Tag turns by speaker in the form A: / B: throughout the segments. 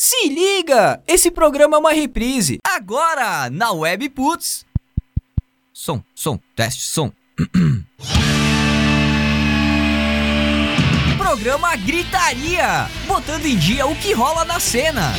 A: Se liga! Esse programa é uma reprise. Agora, na Web Putz. Som, som, teste, som. programa Gritaria, botando em dia o que rola na cena.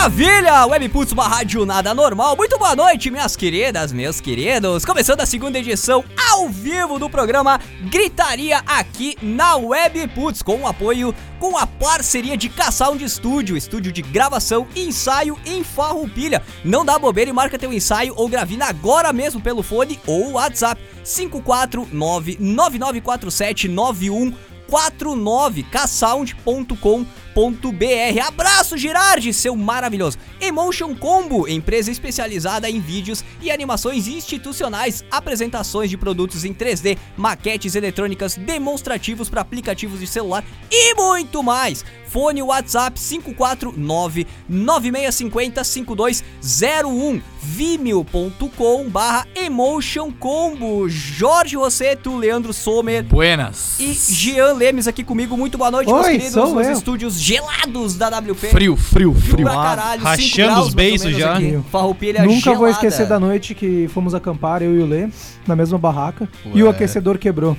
A: Maravilha! Webputs, uma rádio nada normal. Muito boa noite, minhas queridas, meus queridos. Começando a segunda edição ao vivo do programa Gritaria aqui na Webputs, com o apoio, com a parceria de K-Sound Studio, estúdio de gravação ensaio em Farroupilha. Não dá bobeira e marca teu ensaio ou gravina agora mesmo pelo fone ou WhatsApp 549 9947 9149 ksound.com.br www.emotioncombo.br. Abraço, Girardi, seu maravilhoso. Emotion Combo, empresa especializada em vídeos e animações institucionais, apresentações de produtos em 3D, maquetes eletrônicas, demonstrativos para aplicativos de celular e muito mais. Fone WhatsApp 549 9650 5201 vimeo.com barra Emotion Combo. Jorge Rosseto, Leandro Sommer.
B: Buenas.
A: E Jean Lemes aqui comigo. Muito boa noite,
C: Oi,
A: meus queridos, nos
C: eu.
A: estúdios gelados da WP.
B: Frio, frio,
A: Frio pra caralho,
B: Rachando
A: graus,
B: os
A: menos
B: já.
A: Farroupilha
C: Nunca
A: gelada.
C: vou esquecer da noite que fomos acampar, eu e o Lê, na mesma barraca, e o
B: Ué.
C: aquecedor quebrou.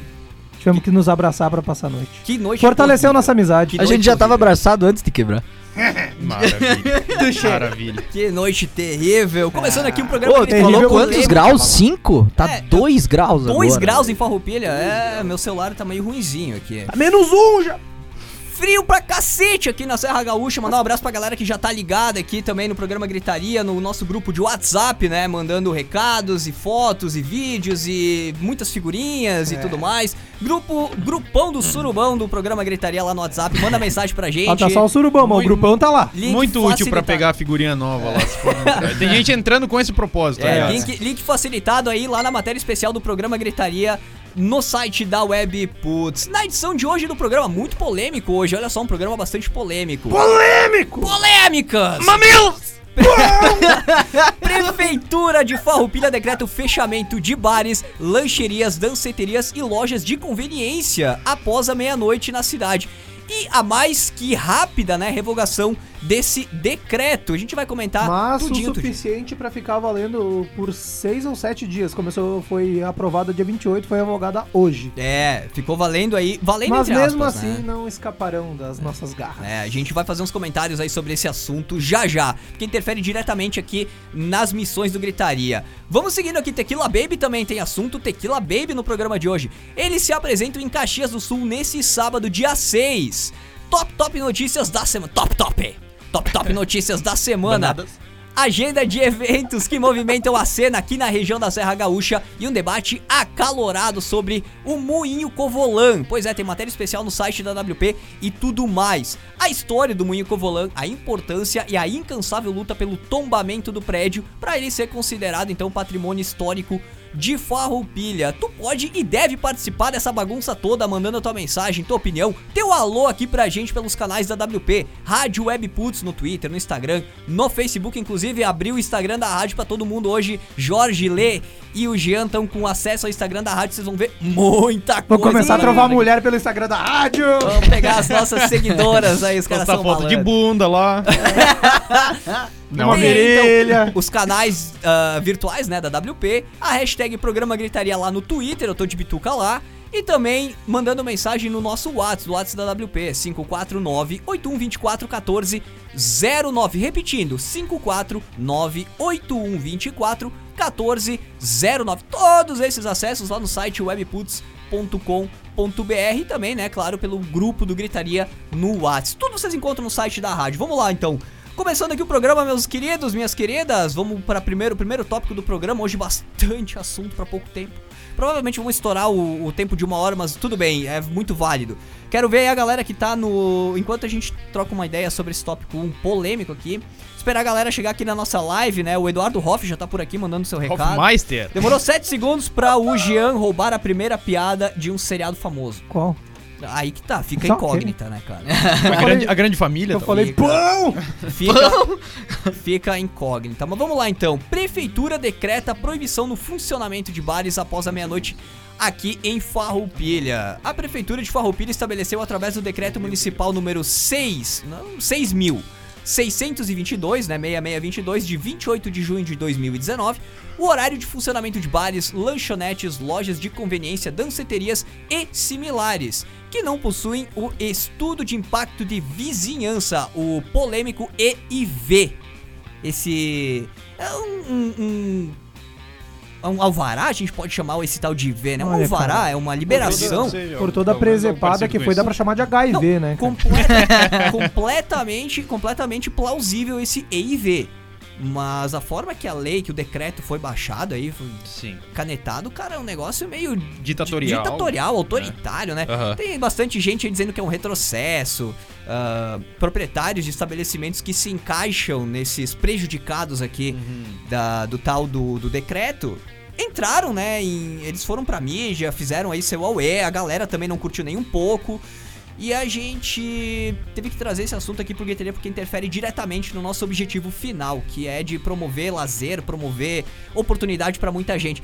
C: Tivemos que nos abraçar pra passar a noite.
A: Que noite
C: Fortaleceu nossa amizade.
A: Que
D: A gente já tava abraçado antes de quebrar.
B: Maravilha. Maravilha.
A: Que noite terrível. Começando aqui um programa
D: Pô,
A: que
D: tu
C: terrível
D: falou
C: quantos
D: graus? Cinco? Tá
A: É,
D: dois graus agora.
A: 2 graus em Farroupilha. É, meu celular tá meio ruinzinho aqui.
C: Menos um já!
A: Frio pra cacete aqui na Serra Gaúcha. Mandar um abraço pra galera que já tá ligada aqui também no programa Gritaria, no nosso grupo de WhatsApp, né? Mandando recados e fotos e vídeos e muitas figurinhas e tudo mais. Grupo, grupão do surubão do programa Gritaria lá no WhatsApp. Manda mensagem pra gente.
C: Falta só o surubão, mas o
B: Muito-
C: grupão tá lá.
A: Link
B: Muito útil pra pegar a figurinha nova lá. se for. Tem gente entrando com esse propósito.
A: É, link, link facilitado aí lá na matéria especial do programa Gritaria no site da Web Putz. Na edição de hoje do programa, muito polêmico hoje, olha só, um programa bastante polêmico.
C: Polêmico!
A: Polêmicas!
B: Mamilos!
A: Prefeitura de Farroupilha decreta o fechamento de bares, lancherias, danceterias e lojas de conveniência após a meia-noite na cidade. E a mais que rápida, né, revogação desse decreto. A gente vai comentar
C: Mas o
A: tudinho, tudinho.
C: suficiente pra ficar valendo por seis ou sete dias. Começou, foi aprovada dia 28, foi revogada hoje.
A: É, ficou valendo aí, valendo
C: Mas mesmo
A: aspas,
C: assim
A: né?
C: não escaparão das nossas garras.
A: É, a gente vai fazer uns comentários aí sobre esse assunto já já, porque interfere diretamente aqui nas missões do Gritaria. Vamos seguindo aqui, Tequila Baby também tem assunto, Tequila Baby no programa de hoje. Eles se apresentam em Caxias do Sul nesse sábado, dia 6. Top, top notícias da semana. Top, top! Top, top notícias da semana.
B: Banadas.
A: Agenda de eventos que movimentam a cena aqui na região da Serra Gaúcha e um debate acalorado sobre o Moinho Covolan. Pois é, tem matéria especial no site da WP e tudo mais. A história do Moinho Covolan, a importância e a incansável luta pelo tombamento do prédio para ele ser considerado então patrimônio histórico de Farroupilha. Tu pode e deve participar dessa bagunça toda, mandando a tua mensagem, tua opinião, teu alô aqui pra gente pelos canais da WP, Rádio Web Putz no Twitter, no Instagram, no Facebook, inclusive abriu o Instagram da rádio pra todo mundo hoje. Jorge Lê e o Jean estão com acesso ao Instagram da rádio, vocês vão ver muita coisa.
C: Vou começar a trovar mulher pelo Instagram da rádio!
A: Vamos pegar as nossas seguidoras aí, os caras são
B: foto de bunda lá.
C: Uma
A: Tem,
C: virilha.
A: então, os canais ah, virtuais, né, da WP, a hashtag Programa Gritaria lá no Twitter, eu tô de bituca lá, e também mandando mensagem no nosso WhatsApp, do WhatsApp da WP, 549-8124-1409. Repetindo, 549-8124-1409. Todos esses acessos lá no site webputs.com.br e também, né, claro, pelo grupo do Gritaria no WhatsApp. Tudo vocês encontram no site da rádio. Vamos lá, então. Começando aqui o programa, meus queridos, minhas queridas, vamos para primeiro, o primeiro tópico do programa. Hoje bastante assunto para pouco tempo. Provavelmente vamos estourar o, o tempo de uma hora, mas tudo bem, é muito válido. Quero ver aí a galera que tá no. Enquanto a gente troca uma ideia sobre esse tópico um polêmico aqui, esperar a galera chegar aqui na nossa live, né? O Eduardo Hoff já tá por aqui mandando seu recado.
B: Hofmeister.
A: Demorou 7 segundos pra o Jean roubar a primeira piada de um seriado famoso.
C: Qual?
A: Aí que tá, fica
C: Só
A: incógnita, né, cara?
B: A grande, a grande família.
C: Eu
B: tá?
C: falei,
A: Fica.
C: pão!
A: Fica, fica incógnita. Mas vamos lá então. Prefeitura decreta proibição no funcionamento de bares após a meia-noite aqui em Farroupilha. A Prefeitura de Farroupilha estabeleceu através do decreto municipal número 6, não, 6.000. 622, né, 6622, de 28 de junho de 2019, o horário de funcionamento de bares, lanchonetes, lojas de conveniência, danceterias e similares, que não possuem o estudo de impacto de vizinhança, o polêmico EIV. Esse é um, um, um, um alvará, a gente pode chamar esse tal de IV, né? Um
C: Olha,
A: alvará,
C: cara.
A: é uma liberação.
C: Por toda a presepada que foi, dá pra chamar de HIV, né? cara?
A: Completa- completamente, completamente plausível esse EIV. Mas a forma que a lei, que o decreto foi baixado aí, foi
B: Sim.
A: canetado, cara, é um negócio meio
B: Ditatorial.
A: ditatorial, autoritário, né?
B: Aham.
A: Tem bastante gente aí dizendo que é um retrocesso, ah, proprietários de estabelecimentos que se encaixam nesses prejudicados aqui
B: Uhum.
A: da, do tal do, do decreto. Entraram, né? em- eles foram pra mídia, fizeram aí seu auê, a galera também não curtiu nem um pouco. E a gente teve que trazer esse assunto aqui pro Gueteria porque interfere diretamente no nosso objetivo final, que é de promover lazer, promover oportunidade pra muita gente.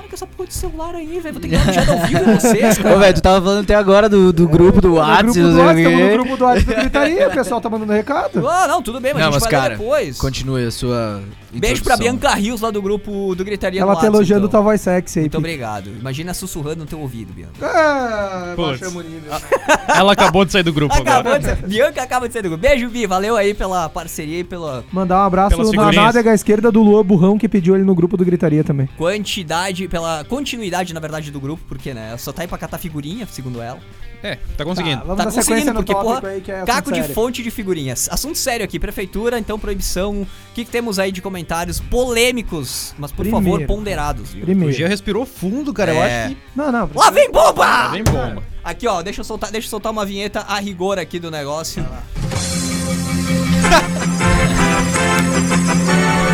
A: Para com essa porra de celular aí, velho. Vou ter que dar um chat ao vivo em vocês, cara.
D: Ô, velho, tu tava falando até agora do, do grupo do WhatsApp,
C: grupo do
D: sei o
C: WhatsApp, tamo no
D: quê.
C: grupo do WhatsApp da gritaria, o pessoal tá mandando recado.
A: Ah, não, tudo bem, mas
D: Não,
A: a gente
D: mas cara,
A: depois.
D: continue a sua
A: Beijo pra. Bianca Rios lá do grupo do Gritaria
C: Ela tá elogiando
A: então.
C: tua voz sexy aí,
A: Muito
C: Pi.
A: obrigado. Imagina sussurrando no teu ouvido, Bianca.
C: Ah,
B: Putz.
C: nível.
B: Ela acabou de sair do grupo agora.
A: Acabou de ser. Bianca acaba de ser do grupo. Beijo, Bi. Valeu aí pela parceria e pela
C: Mandar um abraço na nádega esquerda do Luan Burrão, que pediu ele no grupo do Gritaria também.
A: quantidade, pela continuidade, na verdade, do grupo, porque, né? Só tá aí pra catar figurinha, segundo ela.
B: É, tá conseguindo.
C: Tá, vamos
A: tá conseguindo, porque, porra,
C: aí, que é
A: caco de
C: sério.
A: fonte de figurinhas. Assunto sério aqui, prefeitura, então proibição. O que, que temos aí de comentários polêmicos, mas por favor,
C: Primeiro.
A: ponderados, viu?
B: O
C: Primeiro.
B: Gia respirou fundo, cara.
A: É.
B: Eu acho que.
C: Não, não.
A: Lá vem bomba!
B: Tá bem bomba.
A: Aqui, ó, deixa eu soltar, deixa eu soltar uma vinheta a rigor aqui do negócio.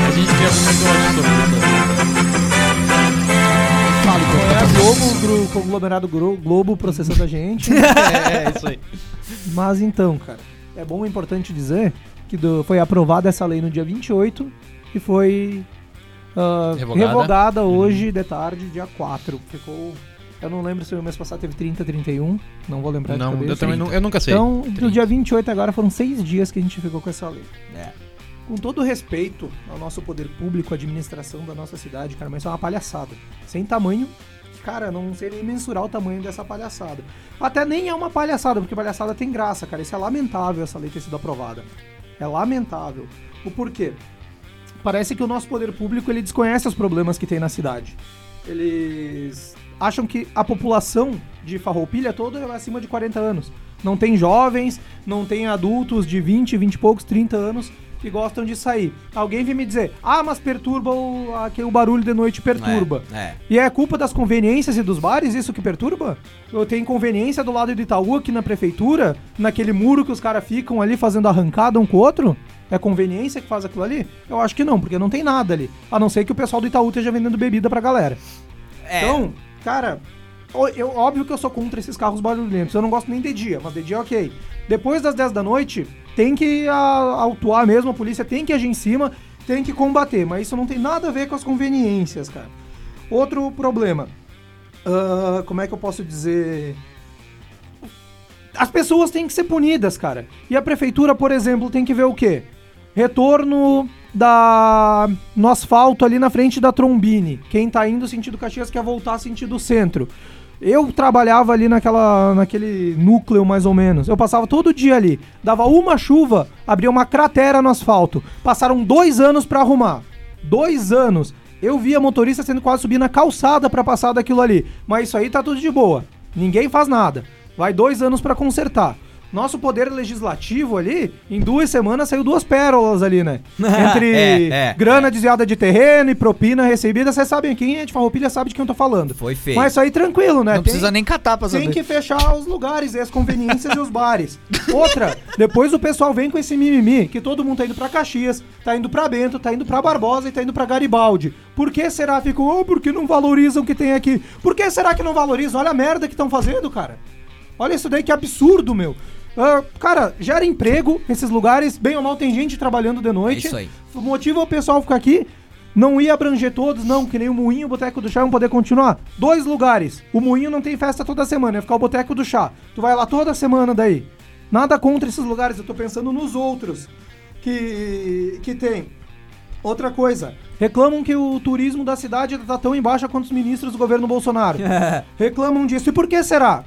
B: A gente já comentou sobre
C: É a Globo, o conglomerado Globo processando a gente.
B: isso. É, é isso aí.
C: Mas então, cara, é bom e importante dizer que do- foi aprovada essa lei no dia 28 e foi ah,
B: Revogada.
C: revogada, hoje de tarde, dia 4. Ficou. Eu não lembro se o mês passado teve 30, 31. Não vou lembrar de
B: Não,
C: cabeça.
B: eu também não, eu nunca sei.
C: Então, do dia 28 agora foram seis dias que a gente ficou com essa lei.
A: É.
C: Com todo respeito ao nosso poder público, à administração da nossa cidade, cara, mas isso é uma palhaçada. Sem tamanho, cara, não sei nem mensurar o tamanho dessa palhaçada. Até nem é uma palhaçada, porque palhaçada tem graça, cara. Isso é lamentável essa lei ter sido aprovada. É lamentável. O porquê? Parece que o nosso poder público ele desconhece os problemas que tem na cidade. Eles acham que a população de Farroupilha toda é acima de 40 anos. Não tem jovens, não tem adultos de 20, 20 e poucos, 30 anos que gostam de sair. Alguém vem me dizer, ah, mas perturba o, aqui, o barulho de noite perturba.
A: É, é.
C: E é culpa das conveniências e dos bares isso que perturba? Eu tenho conveniência do lado de Itaú aqui na prefeitura, naquele muro que os caras ficam ali fazendo arrancada um com o outro? É conveniência que faz aquilo ali? Eu acho que não, porque não tem nada ali. A não ser que o pessoal do Itaú esteja vendendo bebida pra galera.
A: É.
C: Então, cara, eu, óbvio que eu sou contra esses carros barulhentos. Eu não gosto nem de dia, mas de dia ok. Depois das 10 da noite, tem que a, autuar mesmo, a polícia tem que agir em cima, tem que combater. Mas isso não tem nada a ver com as conveniências, cara. Outro problema. Ah, como é que eu posso dizer? As pessoas têm que ser punidas, cara. E a prefeitura, por exemplo, tem que ver o quê? Retorno da no asfalto ali na frente da Trombini. Quem tá indo sentido Caxias quer voltar sentido centro. Eu trabalhava ali naquela, naquele núcleo mais ou menos. Eu passava todo dia ali. Dava uma chuva, abria uma cratera no asfalto. Passaram dois anos pra arrumar. Dois anos. Eu via motorista sendo quase subir na calçada pra passar daquilo ali. Mas isso aí tá tudo de boa. Ninguém faz nada. Vai dois anos pra consertar. Nosso poder legislativo ali, em duas semanas saiu duas pérolas ali, né? Entre
A: É, é,
C: grana desviada de terreno e propina recebida. Vocês sabem, quem é de Farroupilha sabe de quem eu tô falando.
A: Foi feio.
C: Mas isso aí tranquilo, né?
D: Não
C: Tem-
D: precisa nem catar pra
C: tem
D: saber.
C: que fechar os lugares, e as conveniências e os bares. Outra, depois o pessoal vem com esse mimimi, que todo mundo tá indo pra Caxias, tá indo pra Bento, tá indo pra Barbosa e tá indo pra Garibaldi. Por que será? Ficam, oh, porque não valorizam o que tem aqui. Por que será que não valorizam? Olha a merda que estão fazendo, cara. Olha isso daí que absurdo, meu. Ah, cara, gera emprego esses lugares, bem ou mal tem gente trabalhando de noite.
A: É isso aí.
C: Motiva o pessoal ficar aqui. Não ia abranger todos, não, que nem o Moinho, o Boteco do Chá vão poder continuar. Dois lugares. O Moinho não tem festa toda semana, ia ficar o Boteco do Chá. Tu vai lá toda semana daí. Nada contra esses lugares, eu tô pensando nos outros que, que tem. Outra coisa, reclamam que o turismo da cidade tá tão em baixa quanto os ministros do governo Bolsonaro. reclamam disso. E por que será?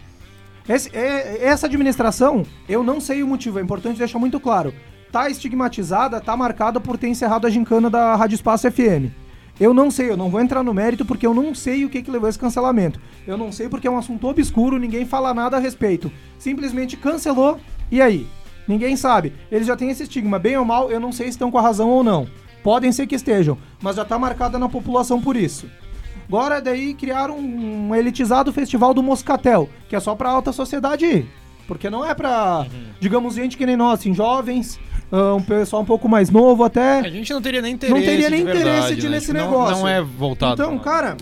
C: Esse- é- essa administração, eu não sei o motivo, é importante deixar muito claro. Tá estigmatizada, tá marcada por ter encerrado a gincana da Rádio Espaço FM. Eu não sei, eu não vou entrar no mérito porque eu não sei o que, que levou esse cancelamento. Eu não sei porque é um assunto obscuro, ninguém fala nada a respeito. Simplesmente cancelou, e aí? Ninguém sabe. Eles já têm esse estigma, bem ou mal, eu não sei se estão com a razão ou não. Podem ser que estejam, mas já tá marcada na população por isso. Agora daí criaram um elitizado festival do Moscatel, que é só pra alta sociedade ir. Porque não é pra, digamos, gente que nem nós, assim, jovens, ah, um pessoal um pouco mais novo até.
B: A gente não teria nem interesse.
C: Não teria nem
B: de verdade,
C: interesse de
B: né?
C: nesse
B: não-
C: negócio.
B: Não, é voltado.
C: Então, cara,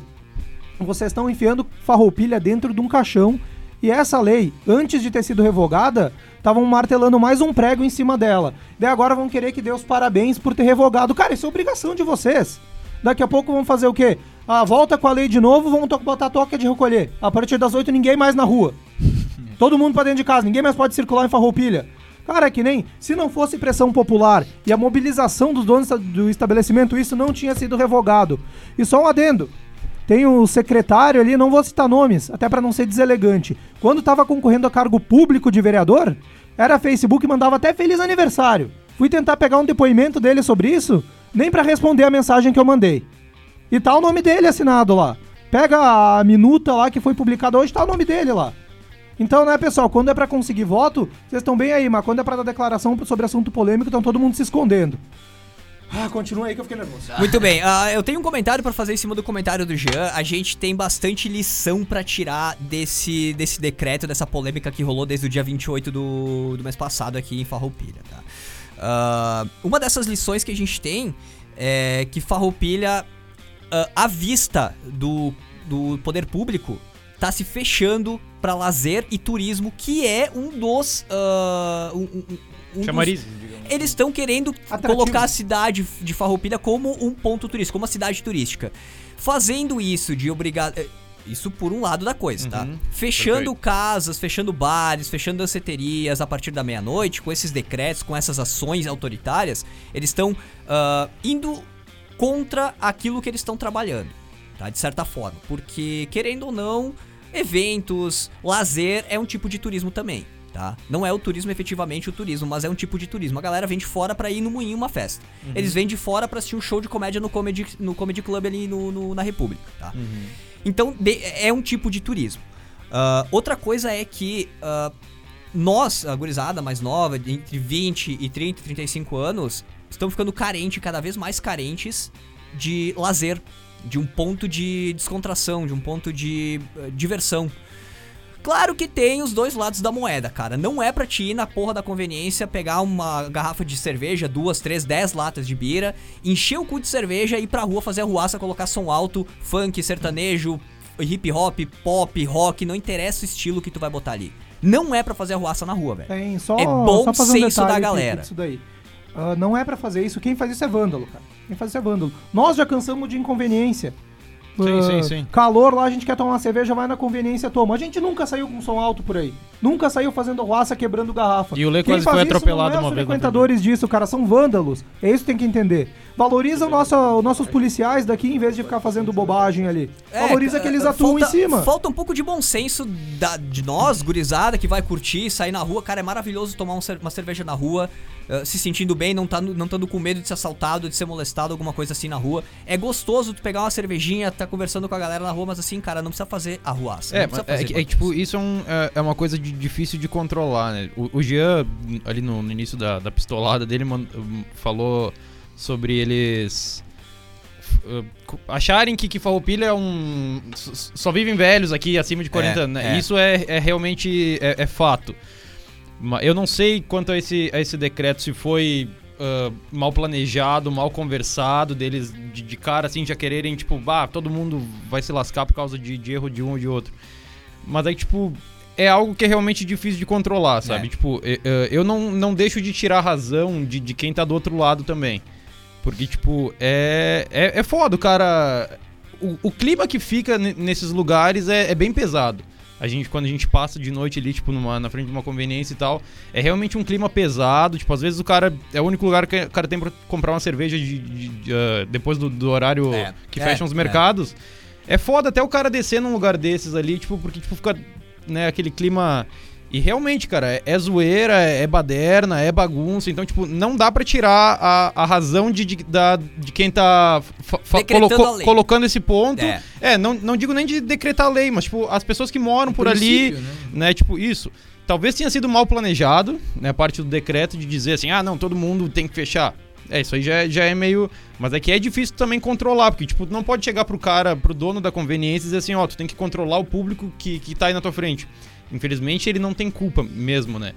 C: vocês estão enfiando farroupilha dentro de um caixão e essa lei, antes de ter sido revogada, estavam martelando mais um prego em cima dela. Daí agora vão querer que dê os parabéns por ter revogado. Cara, isso é obrigação de vocês. Daqui a pouco vão fazer o quê? Ah, volta com a lei de novo, vão to- botar toca de recolher. A partir das 8 ninguém mais na rua. Todo mundo pra dentro de casa, ninguém mais pode circular em farroupilha. Cara, é que nem se não fosse pressão popular e a mobilização dos donos do estabelecimento, isso não tinha sido revogado. E só um adendo. Tem o secretário ali, não vou citar nomes, até pra não ser deselegante. Quando tava concorrendo a cargo público de vereador, era Facebook e mandava até feliz aniversário. Fui tentar pegar um depoimento dele sobre isso, nem pra responder a mensagem que eu mandei. E tá o nome dele assinado lá. Pega a minuta lá que foi publicada hoje, tá o nome dele lá. Então, né, pessoal, quando é pra conseguir voto, vocês estão bem aí, mas quando é pra dar declaração sobre assunto polêmico, estão todo mundo se escondendo. Ah, continua aí que eu fiquei nervoso.
A: Muito bem, ah, eu tenho um comentário pra fazer em cima do comentário do Jean. A gente tem bastante lição pra tirar desse, desse decreto, dessa polêmica que rolou desde o dia 28 do, do mês passado aqui em Farroupilha, tá? Ah, uma dessas lições que a gente tem é que Farroupilha, ah, à vista do, do poder público, tá se fechando pra lazer e turismo, que é um dos... ah, um- um- um dos-
B: digamos.
A: eles estão querendo
C: Atrativo.
A: colocar a cidade de Farroupilha como um ponto turístico, como uma cidade turística. Fazendo isso de obrigar. eh, Isso por um lado da coisa, tá?
B: Uhum,
A: Fechando
B: perfeito.
A: casas, fechando bares, fechando danceterias a partir da meia-noite, com esses decretos, com essas ações autoritárias, eles estão ah, indo contra aquilo que eles estão trabalhando, tá? De certa forma. Porque, querendo ou não, eventos, lazer é um tipo de turismo também, tá? Não é o turismo efetivamente o turismo, mas é um tipo de turismo. A galera vem de fora pra ir no moinho uma festa. Eles vêm de fora pra assistir um show de comédia no Comedy, no comedy Club ali no, no- na República, tá? Então, de- é um tipo de turismo. Ah, outra coisa é que ah, nós, a gurizada mais nova, entre 20 e 30, 35 anos, estamos ficando carentes, cada vez mais carentes de lazer, de um ponto de descontração, de um ponto de eh, diversão. Claro que tem os dois lados da moeda, cara. Não é pra te ir na porra da conveniência, pegar uma garrafa de cerveja, duas, três, dez latas de bira, encher o cu de cerveja e ir pra rua fazer arruaça, colocar som alto, funk, sertanejo, hip hop, pop, rock, não interessa o estilo que tu vai botar ali. Não é pra fazer arruaça na rua, velho.
C: Tem só,
A: É bom
C: só fazer
A: senso da galera.
C: disso daí. Ah, não é pra fazer isso. Quem faz isso é vândalo, cara. Quem faz isso é vândalo. Nós já cansamos de inconveniência.
B: Sim,
C: Ah,
B: sim, sim.
C: Calor lá, a gente quer tomar uma cerveja, vai na conveniência, toma. A gente nunca saiu com som alto por aí. Nunca saiu fazendo roça, quebrando garrafa.
B: E o Lê
C: Quem
B: quase foi
C: isso
B: atropelado
C: não é
B: uma
C: os
B: vez na
C: frequentadores disso, cara, são vândalos. É isso que tem que entender. Valoriza o nosso, os nossos policiais daqui em vez de ficar fazendo bobagem ali. Valoriza
A: É,
C: que eles
A: é,
C: atuam
A: falta,
C: em cima.
A: Falta um pouco de bom senso da- de nós, gurizada, que vai curtir, sair na rua. Cara, é maravilhoso tomar um uma cerveja na rua, eh, se sentindo bem, não tá, não estando com medo de ser assaltado, de ser molestado, alguma coisa assim na rua. É gostoso tu pegar uma cervejinha, tá conversando com a galera na rua, mas assim, cara, não precisa fazer.
B: É,
A: não precisa
B: mas é,
A: fazer
B: que- é
A: bagunça.
B: tipo, isso é, um- é- é uma coisa de- difícil de controlar, né? O, o Jean, ali no, no início da, da pistolada dele, man- falou sobre eles co- acharem que, que Farroupilha é um... Só vivem velhos aqui, acima de 40
A: É,
B: anos, né?
A: é.
B: Isso é, é realmente é, é fato. Eu não sei quanto a esse, a esse decreto, se foi ah, mal planejado, mal conversado, deles de, de cara assim já quererem, tipo, bah, todo mundo vai se lascar por causa de, de erro de um ou de outro. Mas aí, tipo, é algo que é realmente difícil de controlar, sabe?
A: É.
B: Tipo, eu não, não deixo de tirar a razão de, de quem tá do outro lado também. Porque, tipo, é, é, é foda, cara. O, o clima que fica ne- nesses lugares é, é bem pesado. A gente, quando a gente passa de noite ali, tipo, numa, na frente de uma conveniência e tal, é realmente um clima pesado. Tipo, às vezes o cara. É o único lugar que o cara tem pra comprar uma cerveja de, de- de, ah, depois do, do horário
A: É,
B: que
A: é,
B: fecham os
A: é.
B: mercados. É. foda até o cara descer num lugar desses ali, tipo, porque tipo, fica né, aquele clima. E realmente, cara, é, é zoeira, é baderna, é bagunça. Então, tipo, não dá pra tirar a, a razão de, de, da, de quem tá
A: lei.
B: colocando esse ponto.
A: É.
B: É, não, não digo nem de decretar a lei, mas, tipo, as pessoas que moram por ali,
D: né?
B: né, tipo, isso. Talvez tenha sido mal planejado, né, a parte do decreto de dizer assim, ah, não, todo mundo tem que fechar. É, isso aí já, é- já é meio... Mas é que é difícil também controlar, porque, tipo, tu não pode chegar pro cara, pro dono da conveniência e dizer assim, ó, tu tem que controlar o público que, que tá aí na tua frente. Infelizmente, ele não tem culpa mesmo, né?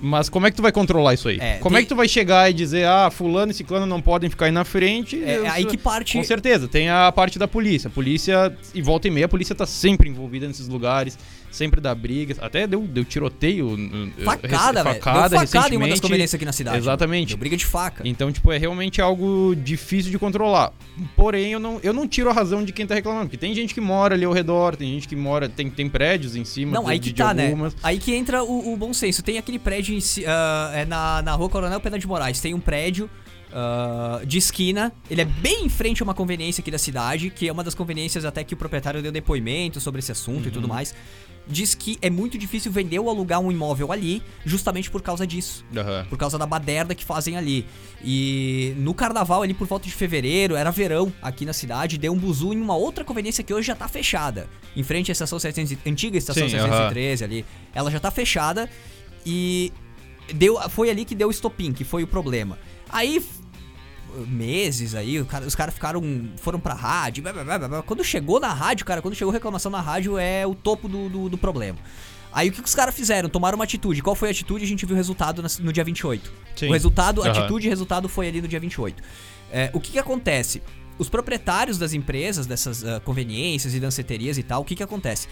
B: Mas como é que tu vai controlar isso aí?
A: É,
B: como
A: tem-
B: é que tu vai chegar e dizer, ah, fulano e ciclano não podem ficar aí na frente?
A: É,
B: Eu-
A: aí que parte.
B: com certeza, tem a parte da polícia. A polícia, e volta e meia, a polícia tá sempre envolvida nesses lugares, sempre dá brigas. Até deu, deu tiroteio. uh,
A: Facada, velho.
B: Facada,
A: Deu facada em uma das conveniências aqui na cidade.
B: Exatamente.
A: Deu briga de faca.
B: Então, tipo, é realmente algo difícil de controlar. Porém, eu não, eu não tiro a razão de quem tá reclamando. Porque tem gente que mora ali ao redor, tem gente que mora, tem, tem prédios em cima
A: Não,
B: de,
A: aí que
B: de
A: tá, né?
B: algumas.
A: Aí que entra o, o bom senso. Tem aquele prédio em ah, é na, na rua Coronel Pena de Moraes. Tem um prédio ah, de esquina. Ele é bem em frente a uma conveniência aqui da cidade, que é uma das conveniências até que o proprietário deu depoimento sobre esse assunto e
B: Uhum.
A: tudo mais. Diz que é muito difícil vender ou alugar um imóvel ali, justamente por causa disso.
B: Aham.
A: Por causa da baderna que fazem ali. E no carnaval, ali por volta de fevereiro, era verão aqui na cidade, deu um buzu em uma outra conveniência que hoje já tá fechada. Em frente à estação 700, e- antiga estação
B: Sim,
A: 713 ali. Ela já tá fechada e deu, foi ali que deu o estopim, que foi o problema. Aí meses aí, o cara- os caras ficaram foram pra rádio, blá, blá, blá, quando chegou na rádio, cara, quando chegou reclamação na rádio é o topo do, do, do problema. Aí o que, que os caras fizeram? Tomaram uma atitude. Qual foi a atitude? A gente viu o resultado no dia 28.
B: Sim.
A: O resultado,
B: Aham.
A: atitude e resultado foi ali no dia 28. É, o que que acontece? Os proprietários das empresas, dessas ah, conveniências e danceterias e tal, o que que acontece?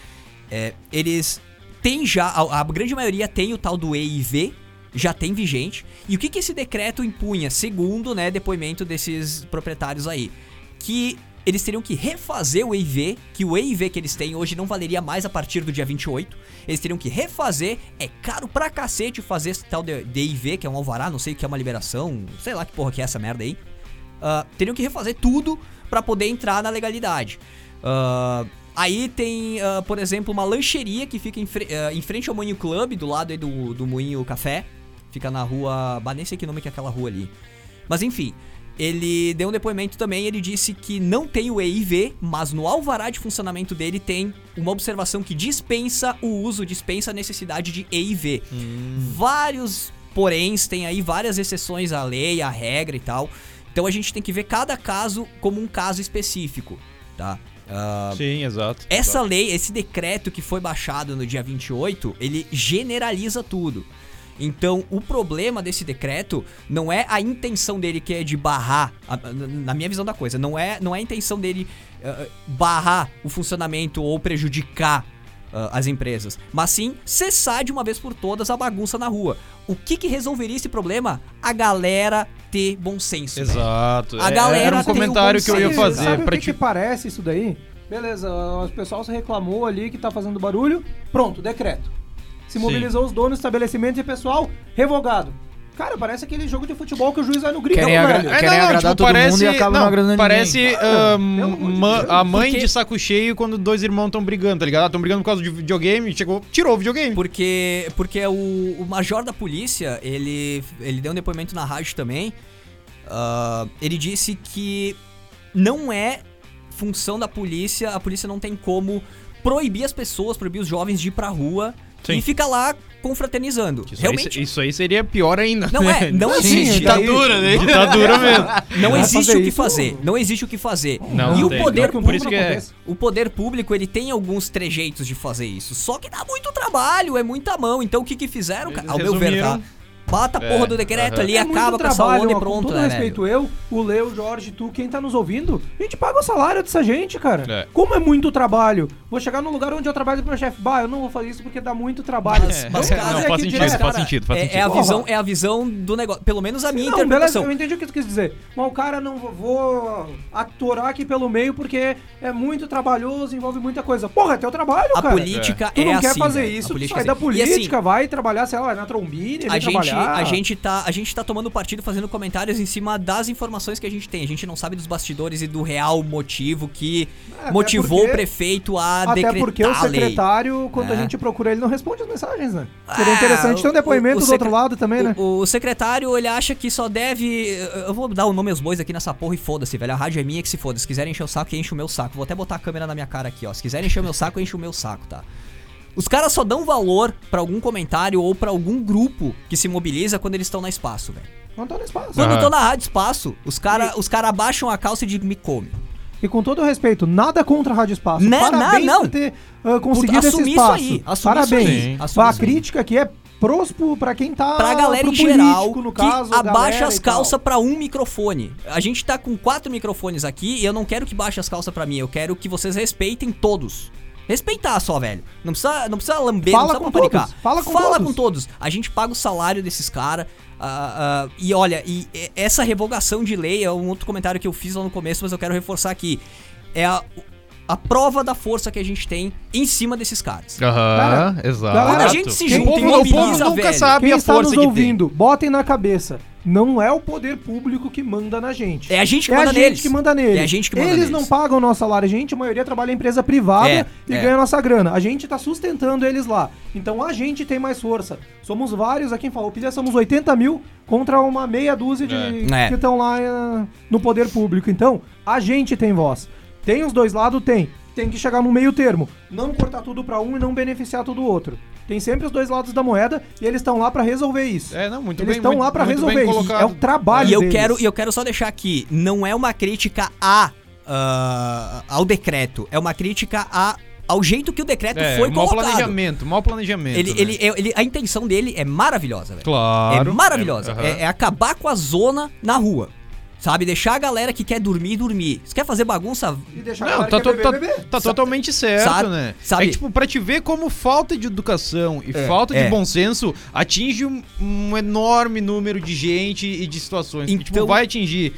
A: É, eles têm já, a, a grande maioria tem o tal do EIV, já tem vigente. E o que que esse decreto impunha, segundo, né, depoimento desses proprietários aí? Que eles teriam que refazer o EIV, que o EIV que eles têm hoje não valeria mais a partir do dia 28. Eles teriam que refazer, é caro pra cacete fazer esse tal de, de EIV, que é um alvará, não sei o que é uma liberação, sei lá que porra que é essa merda aí. Ah, teriam que refazer tudo pra poder entrar na legalidade. Ah, aí tem, ah, por exemplo, uma lancheria que fica em, fre- em frente ao Moinho Club, do lado aí do, do Moinho Café. Fica na rua. Bah, nem sei que nome que é aquela rua ali. Mas enfim, ele deu um depoimento também. Ele disse que não tem o EIV, mas no alvará de funcionamento dele tem uma observação que dispensa o uso, dispensa a necessidade de EIV. Vários poréns, tem aí várias exceções à lei, à regra e tal. Então a gente tem que ver cada caso como um caso específico, tá? Ah,
B: Sim, exato.
A: essa lei, esse decreto que foi baixado no dia 28, ele generaliza tudo. Então, o problema desse decreto não é a intenção dele que é de barrar, a- na minha visão da coisa, não é, não é a intenção dele eh, barrar o funcionamento ou prejudicar ah, as empresas, mas sim cessar de uma vez por todas a bagunça na rua. O que que resolveria esse problema? A galera ter bom senso. velho.
B: Exato.
A: A
B: É-
A: galera
B: Era um
A: o
B: comentário que eu ia fazer.
C: Sabe o
B: pra
C: que,
B: ti-
C: que parece isso daí? Beleza, o pessoal se reclamou ali que tá fazendo barulho. Pronto, decreto. Se
B: Sim.
C: mobilizou os donos, estabelecimentos e pessoal revogado. Cara, parece aquele jogo de futebol que o juiz vai no gritão,
D: Querem, agra.
B: É,
D: querem
B: não,
D: agradar
B: tipo,
D: todo
B: parece,
D: mundo e acabam não,
B: não,
D: agradando
B: parece
D: ninguém.
B: ah, ma-
C: Deus.
B: a mãe
A: Porque-
B: de saco cheio quando dois irmãos estão brigando, tá ligado? Estão brigando por causa de videogame, chegou, tirou o videogame.
A: Porque, porque o, o major da polícia, ele, ele deu um depoimento na rádio também. ah, ele disse que não é função da polícia, a polícia não tem como proibir as pessoas, proibir os jovens de ir pra rua
B: Sim.
A: e ficar lá confraternizando.
B: Isso,
A: Realmente,
B: aí, isso aí seria pior ainda.
A: não é, não
C: Sim,
A: existe.
B: Ditadura, né? Ditadura mesmo.
A: Não existe o que fazer. Não existe o que fazer.
B: Não,
A: e
B: não
A: o
B: tem.
A: poder
C: não
B: é-
C: aconteça.
A: O poder público, ele tem alguns trejeitos de fazer isso. Só que dá muito trabalho, é muita mão. Então o que que fizeram, cara? Ao meu ver, tá? Bota a porra
B: É,
A: do decreto
B: aham.
A: ali,
C: É
A: acaba com essa
C: trabalho,
A: onda e pronto,
C: Com todo
A: né,
C: respeito,
A: velho?
C: eu, o Leo, o Jorge, tu, quem tá nos ouvindo, a gente paga o salário dessa gente, cara.
B: É.
C: Como é muito trabalho. Vou chegar no lugar onde eu trabalho pro meu chefe. Bah, eu não vou fazer isso porque dá muito trabalho.
A: Mas-
B: É,
A: mas, cara,
B: não, faz
C: aqui
B: sentido,
C: direto.
B: faz sentido, faz
A: é,
B: sentido.
A: é a visão, é a visão do negócio. Pelo menos a minha
C: Não,
A: interpretação.
C: beleza, eu entendi o que tu quis dizer. Mas o cara não vou- vou atorar aqui pelo meio porque é muito trabalhoso, envolve muita coisa. Porra, é teu trabalho,
A: A
C: cara.
A: política
C: Tu
A: é
C: não quer
A: assim,
C: fazer.
A: A
C: isso, tu
A: política
C: sai
A: é
C: da
A: assim. E assim,
C: política, vai trabalhar, sei lá, na trombine,
A: A
C: vai
A: gente,
C: trabalhar.
A: A, gente tá, a gente tá tomando partido fazendo comentários em cima das informações que a gente tem. A gente não sabe dos bastidores e do real motivo que
C: É, até
A: motivou
C: porque-
A: o prefeito a
C: Até
A: decretar
C: porque o
A: a
C: secretário, quando a
A: É.
C: gente procura ele, não responde as mensagens, né? Seria
A: Ah,
C: interessante ter um
A: o-
C: depoimento
A: o
C: do
A: secre-
C: outro lado também, né?
A: O, o secretário, ele acha que só deve. Eu vou dar o nome aos bois aqui nessa porra e foda-se, velho. A rádio é minha que se foda. Se quiserem encher o saco, enche o meu saco. Vou até botar a câmera na minha cara aqui, ó. Se quiserem encher o meu saco, enche o meu saco, tá? Os caras só dão valor pra algum comentário ou pra algum grupo que se mobiliza quando eles estão na espaço, velho.
C: Não tá no espaço.
A: Quando estão na rádio espaço, os caras os cara abaixam a calça e dizem me come.
C: E com todo respeito, nada contra a Rádio Espaço.
A: Né,
C: Parabéns
A: não, não.
C: por ter ah, conseguido esse
A: assumir isso
C: espaço.
A: aí, assumir
C: Parabéns.
A: isso aí,
C: a crítica aqui é próspero pra quem tá
A: Pra galera em geral
C: político, no
A: que
C: caso,
A: abaixa as
C: e
A: calças pra um microfone. A gente tá com quatro microfones aqui e eu não quero que baixe as calças pra mim, eu quero que vocês respeitem todos. Respeitar só, velho. Não precisa, não precisa lamber,
C: Fala
A: não
C: com
A: precisa paparicar.
C: todos, fala com
A: Fala
C: todos.
A: com todos. A gente paga o salário desses caras. e olha, e e- essa revogação de lei é um outro comentário que eu fiz lá no começo, mas eu quero reforçar aqui. É a, a prova da força que a gente tem em cima desses caras.
B: Aham, exato.
A: Quando a gente se
B: O
A: junta
B: povo-
A: e
B: o povo
A: mobiliza,
B: nunca
A: velho.
B: sabe
C: Quem
B: a
C: está
B: força
C: nos
B: que
C: ouvindo, botem na cabeça. Não é o poder público que manda na gente.
A: É a gente que
C: É
A: manda
C: a gente
A: neles.
C: que manda neles.
A: É a gente que manda
C: Eles
A: neles.
C: não pagam o nosso salário. A gente, a maioria, trabalha em empresa privada
A: É,
C: e
A: é.
C: ganha nossa grana. A gente tá sustentando eles lá. Então a gente tem mais força. Somos vários aqui em Farroupilha, somos 80 mil contra uma meia dúzia de
A: É.
C: que estão lá eh, no poder público. Então, a gente tem voz. Tem os dois lados? Tem. Tem que chegar no meio termo. Não cortar tudo pra um e não beneficiar todo o outro. Tem sempre os dois lados da moeda e eles estão lá pra resolver isso.
B: É, não, muito
C: Eles
B: bem.
C: estão
B: muito-
C: lá
B: bem
C: resolver isso. É o trabalho
A: E eu
C: deles.
A: quero, e eu quero só deixar aqui, não é uma crítica a, ah, ao decreto, é uma crítica a, ao jeito que o decreto
B: É,
A: foi
B: mau
A: colocado.
B: planejamento, mau planejamento.
A: Ele,
B: né?
A: ele, ele- a intenção dele é maravilhosa, velho.
B: Claro.
A: É maravilhosa.
B: aham.
A: É, é acabar com a zona na rua. Sabe? Deixar a galera que quer dormir, dormir. Se quer fazer bagunça,
C: E deixar
B: Não, tá, to- tá-
C: beber, beber.
B: tá totalmente certo,
A: Sabe-
B: né?
A: sabe-
B: É tipo, pra te ver como falta de educação e
A: É,
B: falta de
A: é.
B: bom senso atinge um, um enorme número de gente e de situações. que, tipo,
A: Então-
B: vai atingir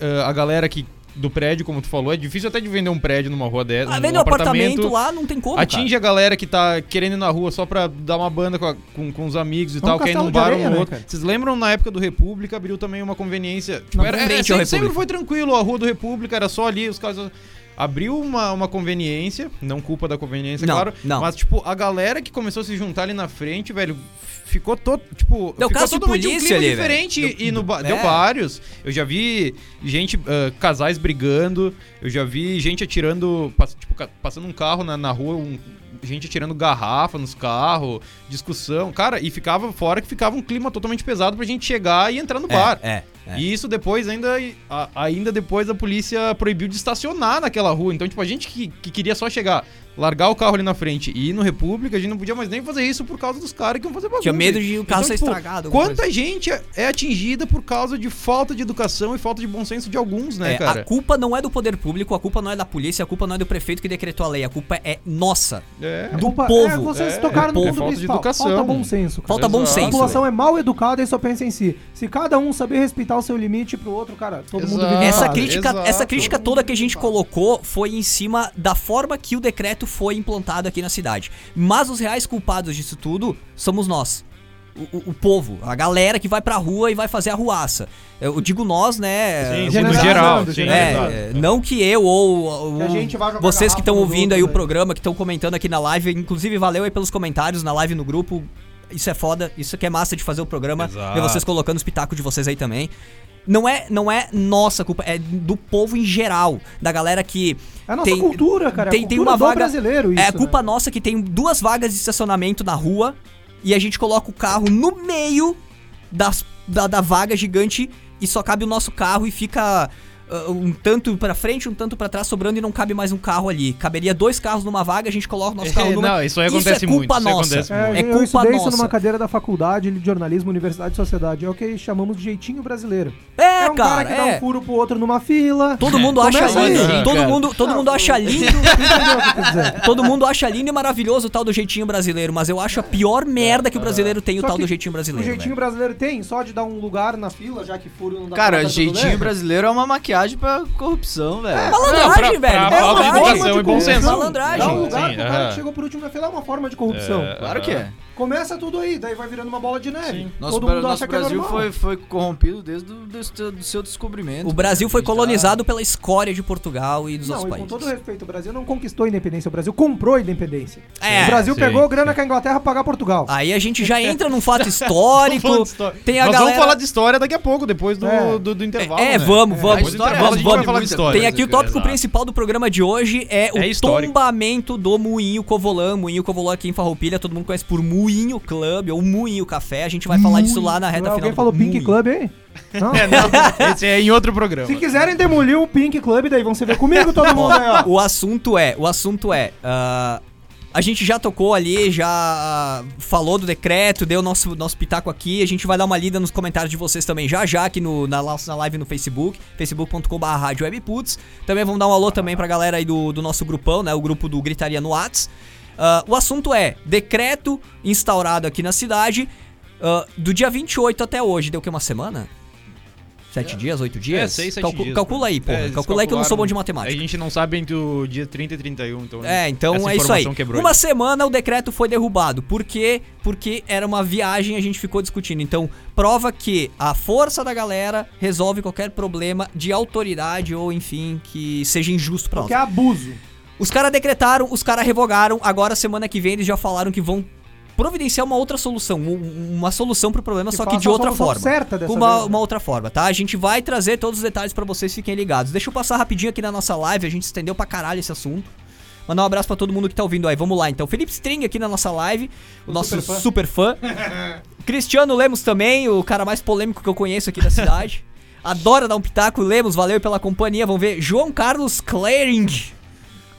B: ah, a galera que do prédio, como tu falou. É difícil até de vender um prédio numa rua dessa.
A: ah, vendo um apartamento lá, não tem como,
B: Atinge
A: cara.
B: a galera que tá querendo ir na rua só pra dar uma banda com, a- com, com os amigos e tal, que aí
C: castelo
B: num bar ou no
C: né,
B: outro.
C: cara?
B: Vocês lembram na época do República abriu também uma conveniência. Tipo,
C: Não,
B: era, era-
A: ao
B: sempre, sempre foi tranquilo, a rua do República era só ali, os caras. Abriu uma, uma conveniência, não culpa da conveniência,
A: Não,
B: claro.
A: não.
B: Mas, tipo, a galera que começou a se juntar ali na frente, velho, ficou todo. Tipo,
A: Deu
B: ficou totalmente um clima
A: ali, velho.
B: diferente.
A: Deu-
B: e no
A: é.
B: Deu vários. Eu já vi gente, ah, casais brigando. Eu já vi gente atirando, tipo, passando um carro na, na rua, um- gente atirando garrafa nos carros, discussão. Cara, e ficava fora que ficava um clima totalmente pesado pra gente chegar e entrar no bar.
A: É, é.
B: E isso depois, ainda, a- ainda depois a polícia proibiu de estacionar naquela rua. Então, tipo, a gente que, que queria só chegar, largar o carro ali na frente e ir no República, a gente não podia mais nem fazer isso por causa dos caras que iam fazer bagunça.
A: Tinha medo de o carro
B: Então,
A: ser
B: tipo,
A: estragado.
B: Quanta
A: coisa.
B: gente é- é atingida por causa de falta de educação e falta de bom senso de alguns, né,
A: É,
B: cara?
A: A culpa não é do poder público, a culpa não é da polícia, a culpa não é do prefeito que decretou a lei, a culpa é nossa.
B: É.
C: A
A: do
C: culpa-
A: povo.
C: É, vocês
B: É,
C: tocaram
B: é
C: no ponto
B: Falta
C: principal.
B: educação.
C: Falta bom senso. cara.
A: Falta bom
B: Exato.
C: A
A: senso.
C: população é mal educada e só pensa em si. Se cada um saber respeitar o seu limite pro outro, cara, todo mundo
B: Exato.
C: vive em
A: Essa crítica,
B: exato.
A: essa crítica toda que a gente colocou foi em cima da forma que o decreto foi implantado aqui na cidade. Mas os reais culpados disso tudo somos nós. O, o- o povo, a galera que vai pra rua e vai fazer a ruaça. Eu digo nós, né?
B: Sim, no geral. Sim.
A: É, é, não que eu ou, ou
C: Que
A: vocês que estão ouvindo aí o
C: né?
A: programa, que estão comentando aqui na live, inclusive valeu aí pelos comentários na live no grupo. Isso é foda, isso que é massa de fazer o programa,
B: Exato.
A: ver vocês colocando os pitacos de vocês aí também. Não é, não é nossa culpa, é do povo em geral, da galera que
C: É a nossa
A: tem-
C: cultura, cara. é a
A: tem, tem
C: cultura
A: uma
C: do
A: vaga
C: brasileiro isso,
A: É culpa
C: né?
A: nossa que tem duas vagas de estacionamento na rua e a gente coloca o carro no meio das, da, da vaga gigante e só cabe o nosso carro e fica uh, um tanto pra frente, um tanto pra trás, sobrando e não cabe mais um carro ali. Caberia dois carros numa vaga, a gente coloca o nosso carro numa.
B: Não, isso aí acontece
A: é culpa
B: muito, isso
A: nossa.
B: acontece
C: É,
A: É
C: eu
A: culpa
C: estudei isso
A: nossa.
C: numa cadeira da faculdade de jornalismo, Universidade e Sociedade. É o que chamamos de jeitinho brasileiro.
A: É,
C: um
A: cara,
C: cara que dá
A: é.
C: um furo pro outro numa fila.
A: Todo mundo acha
C: Começa aí.
A: lindo, todo
B: cara.
A: mundo, todo
C: Não,
A: mundo acha lindo.
C: O?
A: Todo mundo acha lindo e maravilhoso o tal do jeitinho brasileiro, mas eu acho a pior merda que o brasileiro tem o
C: Só
A: tal do jeitinho
C: O
A: brasileiro.
C: jeitinho
A: velho.
C: brasileiro tem só de dar um lugar na fila, já que furo não dá
D: Cara, jeitinho brasileiro é uma maquiagem pra corrupção, velho.
A: Malandragem,
B: Não, pra-
A: velho.
B: pra
C: É uma
B: falta de
A: malandragem.
B: e bom senso.
A: Malandragem.
C: Dá um lugar
B: Sim,
C: pro cara que chegou por último na fila é uma forma de corrupção.
B: É,
D: Claro que é.
C: Começa tudo aí, daí vai virando uma bola de neve.
B: Sim.
D: Nosso,
C: Todo mundo
D: nosso
C: acha que é
D: Brasil
C: normal.
D: foi, foi corrompido desde o do, seu- do seu descobrimento.
A: O Brasil foi
D: tá-
A: colonizado pela escória de Portugal e dos
C: Não,
A: outros
C: e com
A: países.
C: todo respeito, o Brasil não conquistou a independência, o Brasil comprou a independência.
A: É.
C: o Brasil
B: sim,
C: pegou grana
B: sim.
C: com a Inglaterra pra pagar Portugal.
A: Aí a gente já entra num fato
B: Vamos
A: histórico. Tem a
B: Nós
A: galera...
B: vamos falar de história daqui a pouco, depois do,
C: É.
B: do, do intervalo.
A: É,
B: né?
A: vamos, vamos.
B: Depois do
D: história-
A: vamos, vamos.
B: falar de história.
A: Tem aqui o tópico
B: Exato.
A: principal do programa de hoje, é o
B: É histórico.
A: tombamento do Moinho Covolã. Moinho Covolã aqui em Farroupilha, todo mundo conhece por Moinho Club ou Moinho Café. A gente vai falar disso lá na reta final.
C: Alguém
A: do-
C: falou Pink
A: Moinho.
C: Club aí? Não?
B: É, não, esse é em outro programa.
C: Se quiserem demolir o Pink Club, daí vão se ver comigo, todo mundo aí, ó.
A: O assunto é, o assunto é, ah, a gente já tocou ali, já ah, falou do decreto, deu nosso nosso pitaco aqui, a gente vai dar uma lida nos comentários de vocês também já já aqui no, na nossa live no Facebook, facebook.com/radiowebputs. Também vamos dar um alô também pra galera aí do, do nosso grupão, né, o grupo do Gritaria no Whats. Ah, o assunto é decreto instaurado aqui na cidade ah, do dia 28 até hoje, deu o que uma semana? Sete dias, oito dias?
B: É, seis, sete
A: Calcu-
B: dias.
A: Calcula aí, pô.
B: É,
A: calcula aí que eu não sou bom de matemática.
B: A gente não sabe entre o dia 30 e 31, então.
A: É, então
B: essa
A: é isso aí.
B: informação quebrou
A: Uma semana o decreto foi derrubado. Por quê? Porque era uma viagem e a gente ficou discutindo. Então, prova que a força da galera resolve qualquer problema de autoridade ou, enfim, que seja injusto pra nós.
C: Que é abuso.
A: Os caras decretaram, os caras revogaram. Agora, semana que vem, eles já falaram que vão providenciar uma outra solução. um- Uma solução pro problema,
C: Que
A: só que de outra forma.
C: certa dessa
A: uma,
C: vez, né?
A: uma outra forma, tá? A gente vai trazer todos os detalhes pra vocês, fiquem ligados. Deixa eu passar rapidinho aqui na nossa live, a gente estendeu pra caralho esse assunto. Mandar um abraço pra todo mundo que tá ouvindo aí. Vamos lá, então. Felipe String aqui na nossa live, o, nosso
C: super fã.
A: super fã. Cristiano Lemos também, o cara mais polêmico que eu conheço aqui da cidade. Adora dar um pitaco. Lemos, valeu pela companhia. Vamos ver. João Carlos Claring.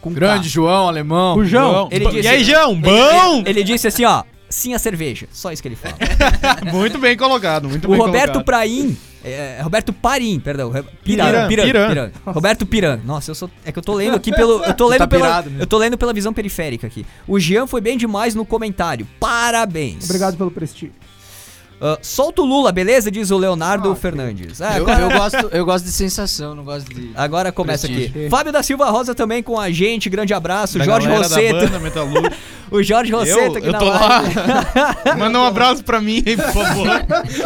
A: Com K.
D: Grande João, alemão.
C: O João.
A: Ele disse,
B: e aí, João? Bom?
A: Ele, ele disse assim, ó. Sim a cerveja. Só isso que ele fala.
B: Muito bem colocado, muito
A: o
B: bem
A: Roberto
B: colocado.
A: Praim. É, Roberto Parim, perdão. Piran,
B: Piran,
A: Piran,
B: Piran.
A: Piran. Roberto Piran. Nossa, eu sou. É que eu tô lendo aqui pelo. Eu tô lendo
D: tá
A: pela.
D: mesmo.
A: Eu tô lendo pela visão periférica aqui. O Jean foi bem demais no comentário. Parabéns.
C: Obrigado pelo prestígio.
A: Ah, solta o Lula, beleza? Diz o Leonardo
C: Ah,
A: Fernandes. Ah,
D: Eu, eu gosto, eu gosto de sensação, não gosto de.
A: Agora começa aqui.
C: Prestígio.
A: Fábio da Silva Rosa também com a gente. Grande abraço.
B: Da
A: Jorge
B: galera da
A: Rosseto.
B: banda.
A: O Jorge Rosseto aqui
B: eu
A: na
B: tô
A: live.
B: lá. Manda um abraço pra mim aí, por favor.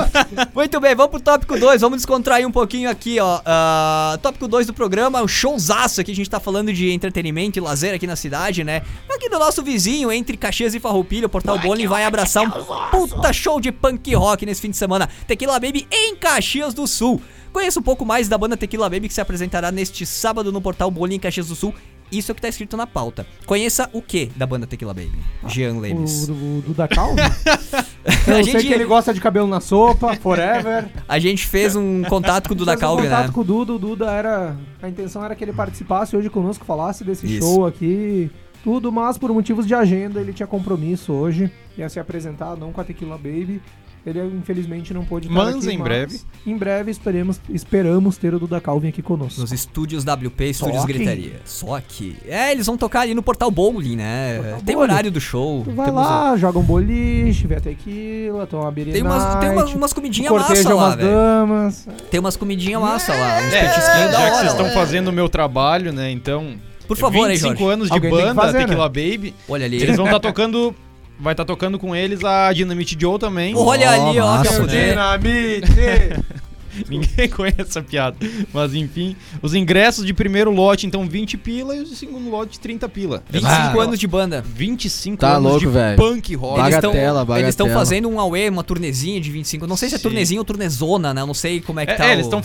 A: Muito bem, vamos pro tópico 2, vamos descontrair um pouquinho aqui, ó. Ah, tópico 2 do programa, um showzaço aqui, a gente tá falando de entretenimento e lazer aqui na cidade, né? Aqui do nosso vizinho, entre Caxias e Farroupilha, o Portal Bowling vai abraçar um puta show de punk rock nesse fim de semana. Tequila Baby em Caxias do Sul. Conheça um pouco mais da banda Tequila Baby que se apresentará neste sábado no Portal Bowling em Caxias do Sul. Isso é o que tá escrito na pauta. Conheça o que da banda Tequila Baby? Jean Lemes.
C: O, o Duda Calvo?
A: A
C: Eu sei
A: gente-
C: que ele gosta de cabelo na sopa, forever.
A: A gente fez um contato com o Duda
C: Fez um
A: Calvi,
C: contato
A: né?
C: com o Duda, o Duda era. A intenção era que ele participasse hoje conosco, falasse desse
A: Isso.
C: show aqui, tudo, mas por motivos de agenda ele tinha compromisso hoje, ia se apresentar, não com a Tequila Baby. Ele infelizmente não pôde estar
B: Mas
C: aqui,
B: em breve.
C: Em breve esperemos, esperamos ter o Duda Calvin aqui conosco.
A: Nos estúdios WP, estúdios
C: aqui.
A: Gritaria. Só aqui. É, eles vão tocar ali no Portal Bowling, né?
C: Portal
A: Tem
C: Bowling.
A: horário do show.
C: Tu vai lá, joga um boliche, vê a tequila, toma uma beer
A: Tem umas, tem umas, umas comidinhas massa
C: corteja
A: lá, velho.
C: damas.
A: Tem umas comidinhas massa lá, uns
B: É,
A: petisquinhos da
B: já que
A: hora.
B: vocês estão fazendo o meu trabalho, né? Então.
A: Por favor, aí,
B: 25
A: Jorge.
B: anos de
C: Alguém tem que
B: banda,
C: fazer,
B: Tequila
C: né?
B: Baby.
A: Olha ali.
B: Eles vão estar tocando. Vai estar tocando com eles a Dynamite Joe também.
A: Olha ali, ó, que a
D: massa,
A: fuder.
C: Dinamite!
B: Ninguém conhece essa piada. Mas enfim, os ingressos de primeiro lote, então 20 pila, e o segundo lote 30 pila.
A: 25
D: Ah.
A: anos de banda.
B: 25
D: Tá
B: anos
D: louco,
B: de
D: velho.
B: punk rock.
D: Bagatela.
A: Eles estão fazendo um away, uma turnezinha de 25. Não sei se é
B: Sim.
A: turnezinha ou turnezona, né? Eu não sei como é que
B: É,
A: tá.
B: é,
A: o-
B: eles estão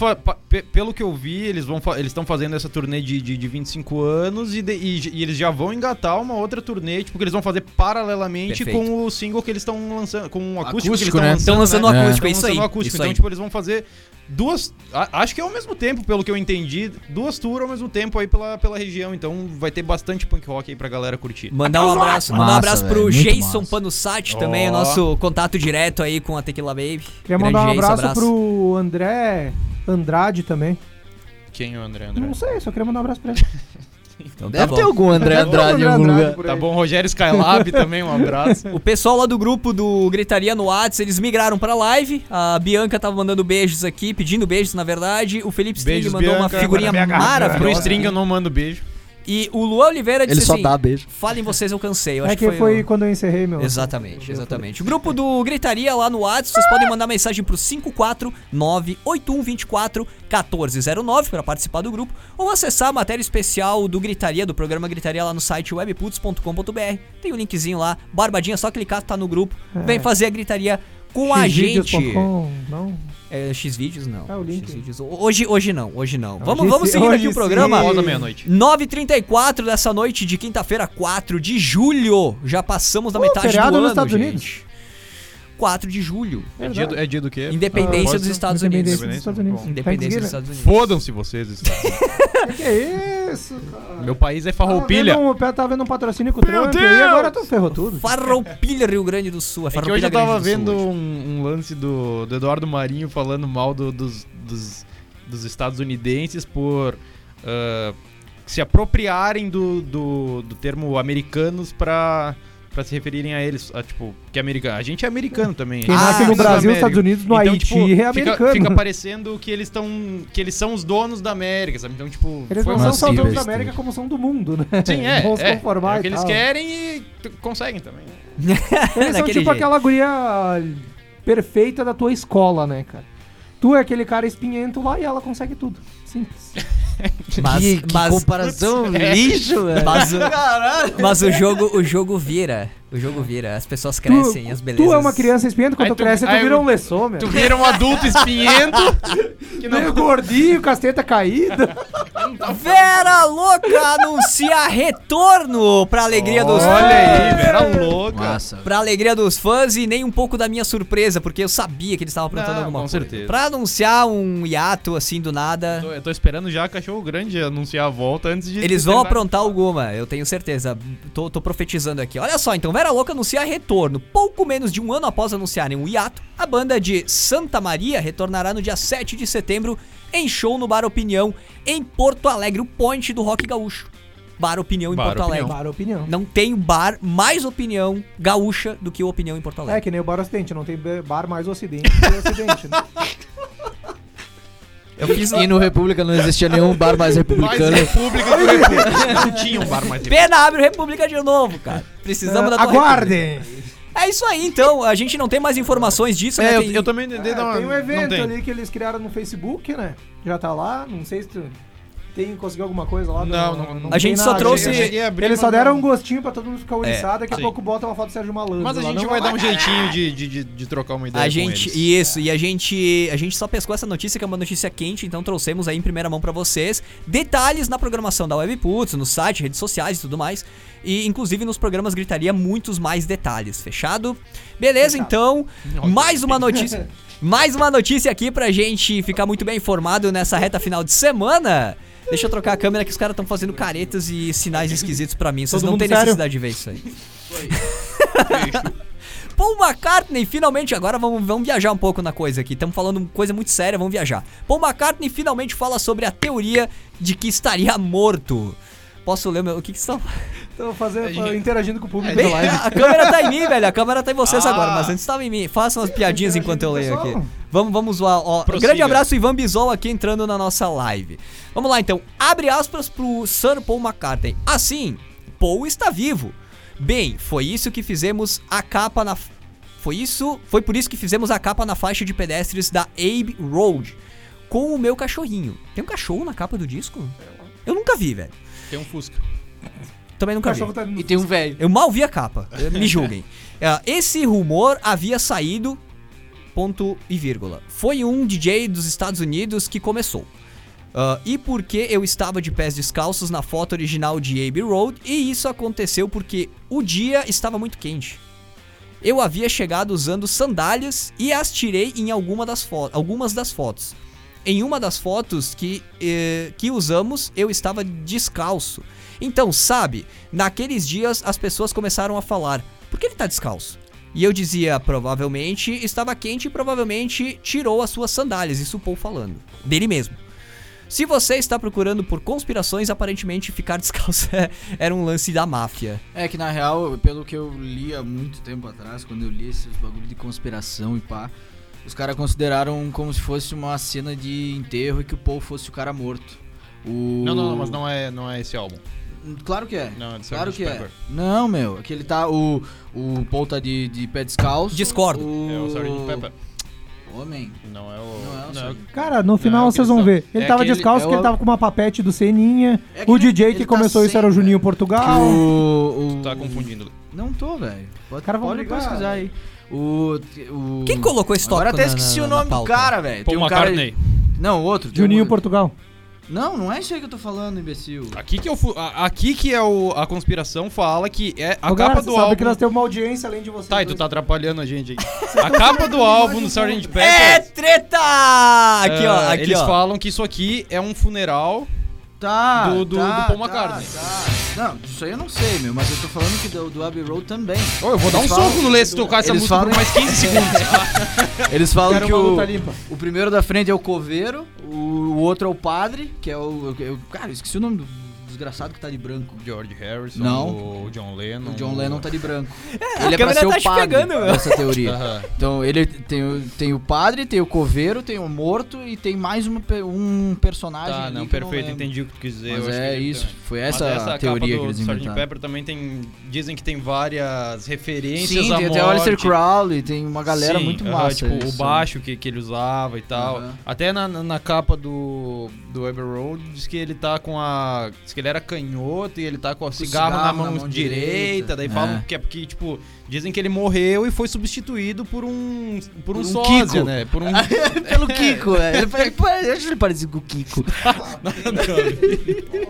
B: pelo que eu vi, eles vão eles estão fazendo essa turnê de, de, de 25 anos e, de- e- e eles já vão engatar uma outra turnê, tipo, que eles vão fazer paralelamente
A: Perfeito.
B: com o single que eles estão lançando, com o acústico,
D: Acústico,
B: que
D: né?
B: eles
A: Estão
B: estão
A: lançando
B: lançando,
A: um
B: né?
A: acústico, é
B: Estão
A: isso aí.
B: lançando o acústico.
A: isso
B: Então,
A: aí.
B: tipo, eles vão fazer duas. a- acho que é ao mesmo tempo, pelo que eu entendi. Duas tours ao mesmo tempo aí pela, pela região. Então vai ter bastante punk rock aí pra galera curtir.
A: Mandar um abraço, mandar um abraço pro
D: velho, muito
A: Jason. Panussati também,
B: Ó.
A: o nosso contato direto aí com a Tequila Baby.
C: Queria
A: Grande
C: mandar um
A: Jason,
C: abraço, pro André Andrade também.
B: Quem é o André André?
C: Não sei, só queria mandar um abraço pra ele.
A: Então tá
D: Deve
A: bom.
D: ter algum André Andrade em algum lugar.
B: Tá bom, Rogério Skylab também, um abraço.
A: O pessoal lá do grupo do Gritaria no Whats, eles migraram pra live. A Bianca tava mandando beijos aqui, pedindo beijos, na verdade. O Felipe String
B: Beijos,
A: mandou uma
B: Bianca.
A: figurinha
C: Agora minha garganta.
B: Pro
A: maravilhosa.
B: string eu não mando beijo.
A: E o Luan Oliveira disse
D: Ele só
A: assim,
D: dá beijo.
A: falem vocês, eu cansei. Eu
C: É
A: acho
C: que foi,
A: o-
C: quando eu encerrei, meu.
A: Exatamente, exatamente. O grupo do Gritaria lá no WhatsApp, vocês podem mandar mensagem pro 549-8124-1409 para participar do grupo ou acessar a matéria especial do Gritaria, do programa Gritaria lá no site webputs.com.br. Tem o linkzinho lá, barbadinha, só clicar, tá no grupo. Vem fazer a Gritaria com a gente.
C: Não.
A: É, Xvideos não.
C: É o link.
A: Xvideos. Hoje, hoje não, hoje não. Vamos,
C: Hoje
A: vamos
C: sim,
A: seguindo aqui o programa.
B: Após meia-noite.
A: 9h34 dessa noite de quinta-feira, 4 de julho. Já passamos da
C: Pô,
A: metade do ano,
C: nos Estados
A: gente.
C: Unidos.
A: 4 de julho.
B: É dia, do, é dia do quê?
A: Independência
C: Ah,
A: dos Estados Unidos.
C: Independência dos Estados Unidos.
A: Independência dos. Estados Unidos.
B: Fodam-se vocês, Estados Unidos.
C: Que que é isso, cara?
B: Meu país é
C: Tava
B: farroupilha.
C: vendo um- Tava vendo um patrocínio com o Trump
B: Deus!
C: e agora tu ferrou tudo.
A: Farroupilha, Rio Grande do Sul. É
B: É que
A: Farroupilha
B: hoje eu tava
A: Grande do Sul
B: vendo um, um lance do, do Eduardo Marinho falando mal do- dos, dos, dos estadunidenses por ah, se apropriarem do, do, do termo americanos pra, pra se referirem a eles. a, tipo, que é americano. A gente é americano também.
C: Quem nasce
B: é
C: no Brasil,
B: América.
C: Estados Unidos, no Haiti
B: tipo,
C: é
B: fica,
C: americano.
B: Fica parecendo que eles estão. que eles são os donos da América, sabe? Então, tipo.
C: Eles não são só donos da
D: besteira.
C: América, como são do mundo, né?
B: Sim, é.
C: Vão se
B: é,
C: conformar
B: é o
C: e
B: que eles querem e conseguem também.
C: Eles são tipo
A: jeito.
C: aquela guria perfeita da tua escola, né, cara? Tu é aquele cara espinhento lá e ela consegue tudo. Simples.
A: Mas,
D: que, que
A: mas,
D: comparação lixo, velho.
A: mas, o, mas o jogo, o jogo vira. O jogo vira. As pessoas crescem, as belezas.
C: Tu é uma criança espinhenta, quando
B: Aí
C: tu
B: tu-
C: cresce, tu vira
B: eu-
C: um lessô, meu.
B: Tu vira um adulto espinhento que não
C: Meio gordinho, casteta caída.
A: Vera Louca anuncia retorno pra alegria dos
B: Olha aí,
A: fãs.
B: Vera louca.
D: Massa.
A: Pra alegria dos fãs e nem um pouco da minha surpresa, porque eu sabia que eles estavam aprontando alguma
B: com
A: coisa.
B: certeza.
A: Pra anunciar um hiato assim do nada.
B: Tô- Eu tô esperando já a Cachorro Grande anunciar a volta antes de.
A: Eles vão aprontar alguma, eu tenho certeza. Tô, tô profetizando aqui. Olha só, então Vera Louca anuncia retorno. Pouco menos de um ano após anunciarem o hiato, a banda de Santa Maria retornará no dia 7 de setembro em show no Bar Opinião, em Porto Alegre, o point do rock gaúcho. Bar Opinião em
B: Bar
A: Porto
B: Opinião.
A: Alegre.
C: Para opinião.
A: Não tem bar mais opinião gaúcha do que o Opinião em Porto
C: É
A: Alegre.
C: que nem o Bar Ocidente, não tem bar mais Ocidente que o Ocidente, né?
A: Eu fiz
D: E no República não existia nenhum bar mais
B: Mais
D: republicano.
B: República do República. Não tinha um bar mais
A: Pena abre o República de novo, cara. Precisamos da tua
C: Aguardem!
A: É isso aí, então. A gente não tem mais informações disso, né?
B: É, eu,
A: Tem-
B: eu também
C: É,
B: uma.
C: tem um evento
B: tem.
C: ali que eles criaram no Facebook, né? Já tá lá, não sei se tu tem, conseguiu alguma coisa lá.
B: Não, não- não
A: A gente só trouxe-
C: Eles só deram um gostinho pra todo mundo ficar oriçado, daqui a
B: sim.
C: pouco bota uma foto do Sérgio Malandro.
B: Mas a
C: lá,
B: gente
C: não
B: vai dar um jeitinho de, de, de, de trocar uma ideia
A: A
B: com
A: gente,
B: eles.
A: isso, e a gente, a gente só pescou essa notícia, que é uma notícia quente, então trouxemos aí em primeira mão pra vocês detalhes na programação da Webputs, no site, redes sociais e tudo mais, e inclusive nos programas gritaria muitos mais detalhes, fechado? Beleza, então, mais uma notícia, mais uma notícia aqui pra gente ficar muito bem informado nessa reta final de semana. Deixa eu trocar a câmera que os caras estão fazendo caretas e sinais esquisitos pra mim. Vocês
C: Todo
A: não têm
C: sério?
A: necessidade de ver isso aí. Paul McCartney finalmente, agora vamos, vamos viajar um pouco na coisa aqui. Estamos falando coisa muito séria, vamos viajar. Paul McCartney finalmente fala sobre a teoria de que estaria morto. Posso ler o meu. O que que estão.
C: Tô fazendo,
B: gente-
C: interagindo com o público
A: Bem,
C: da live.
A: a câmera tá em mim, velho. A câmera tá em vocês
B: Ah.
A: agora, mas antes estava em mim. Façam as piadinhas enquanto eu leio aqui. Vamos, vamos zoar. Ó,
B: Prossiga.
A: grande abraço, Ivan Bisol, aqui entrando na nossa live. Vamos lá, então. Abre aspas pro Sir Paul McCartney. Assim, Paul está vivo. Bem, foi isso que fizemos a capa na. Foi isso. Foi por isso que fizemos a capa na faixa de pedestres da Abe Road. Com o meu cachorrinho. Tem um cachorro na capa do disco? Eu nunca vi, velho.
B: Tem um Fusca.
A: Também nunca vi.
C: cachorro tá
D: E tem um velho.
A: Eu mal vi a capa, eh, me julguem. Eh, Esse rumor havia saído, ponto e vírgula. Foi um DJ dos Estados Unidos que começou. Ah, e porque eu estava de pés descalços na foto original de Abbey Road, e isso aconteceu porque o dia estava muito quente. Eu havia chegado usando sandálias e as tirei em alguma das algumas das fotos. em uma das fotos que, eh, que usamos, eu estava descalço. Então, sabe, naqueles dias as pessoas começaram a falar: por que ele tá descalço? E eu dizia, provavelmente estava quente e provavelmente tirou as suas sandálias. Isso o Paul falando. Dele mesmo. Se você está procurando por conspirações, aparentemente ficar descalço é- era um lance da máfia.
D: É que na real, pelo que eu li há muito tempo atrás, quando eu li esses bagulho de conspiração e pá, os caras consideraram como se fosse uma cena de enterro e que o Paul fosse o cara morto. O...
B: Não, não, não, mas não é, não é esse álbum.
D: Claro que é.
B: Não, é
D: Claro que é.
B: Pepper.
D: Não, meu. Aqui ele tá. O, o Paul tá de, de pé descalço.
A: Discordo.
B: É o Sgt. Pepper.
D: Homem.
B: Não é o.
D: Não é o
B: não,
D: Sgt.
C: Cara, no final
B: Não,
C: vocês vão ver. Ele
B: é
C: tava
B: aquele-
C: descalço
D: é
C: porque
D: o-
C: ele tava com uma papete do Seninha.
D: É
C: o DJ
D: ele
C: que
D: tá
C: começou isso
D: sem,
C: era o Juninho
D: velho.
C: Portugal.
D: O, o...
B: Tá confundindo.
D: Não tô, velho. Pode,
C: Cara, vamos
D: pode pesquisar aí. O, o...
A: Quem colocou esse
D: Agora
A: tópico
D: até
A: na-
D: esqueci
A: na-
D: o nome do cara, velho.
B: Paul
D: um cara-
B: McCartney.
D: Não, outro.
C: Juninho
D: um-
C: Portugal.
D: Não, não é isso aí que eu tô falando, imbecil.
B: Aqui que, eu fu- a- aqui que é o, a conspiração fala que é a
C: Ô,
B: capa
C: você
B: do
C: sabe
B: álbum.
C: que nós temos uma audiência além de vocês.
B: Tá, e tu tá atrapalhando a gente aí. A capa do álbum do Sgt. Pepper.
A: É treta! Aqui, ó,
B: é,
A: aqui,
B: eles
A: ó.
B: falam que isso aqui é um funeral.
D: Tá,
B: Do- do-
D: tá,
B: do Paul
D: tá,
B: McCartney.
D: tá. Não, isso aí eu não sei, meu, mas eu tô falando que do, do Abbey Road também.
B: Ô, eu vou dar um
D: Eles
B: soco
D: falam-
B: no Lê se tocar essa
D: eles
B: música
D: falam-
B: por mais 15 segundos.
D: Eles falam
C: Quero
D: que o, o primeiro da frente é o coveiro, o, o outro é o padre, que é o. eu- cara, eu esqueci o nome do desgraçado que tá de branco.
B: George Harrison,
D: Não.
B: o John Lennon.
D: O John Lennon tá de branco.
A: a
D: ele é pra ser
A: tá
D: o padre
A: pegando, meu.
D: dessa teoria.
B: Aham.
D: Então ele tem, o- tem o padre, tem o coveiro, tem o morto e tem mais uma um personagem.
B: Tá, não,
D: não
B: perfeito,
D: lembro.
B: entendi o que tu quis dizer.
D: Mas é isso,
B: também.
D: foi
B: Mas
D: essa,
B: essa
D: a teoria
B: capa
D: que eles
B: do Sgt.
D: inventaram.
B: Pepper também tem. Dizem que tem várias referências
D: Sim,
B: à
D: tem
B: morte.
D: até o Alistair Crowley, tem uma galera
B: Sim,
D: muito massa.
B: tipo, o
D: isso.
B: baixo que, que ele usava e tal.
D: Aham.
B: Até na, na, na capa do, do Abbey Road diz que ele tá com a. Ele era canhoto e ele tá com o cigarro, na
D: cigarro
B: mão,
D: na mão
B: direita.
D: direita.
B: Daí
D: É.
B: falam que é porque, tipo, dizem que ele morreu e foi substituído por um. Por um,
D: Por um
B: sósia,
D: Kiko.
B: né? Por um.
D: Pelo Kiko, é. Ele, ele, eu acho ele parecido com o Kiko.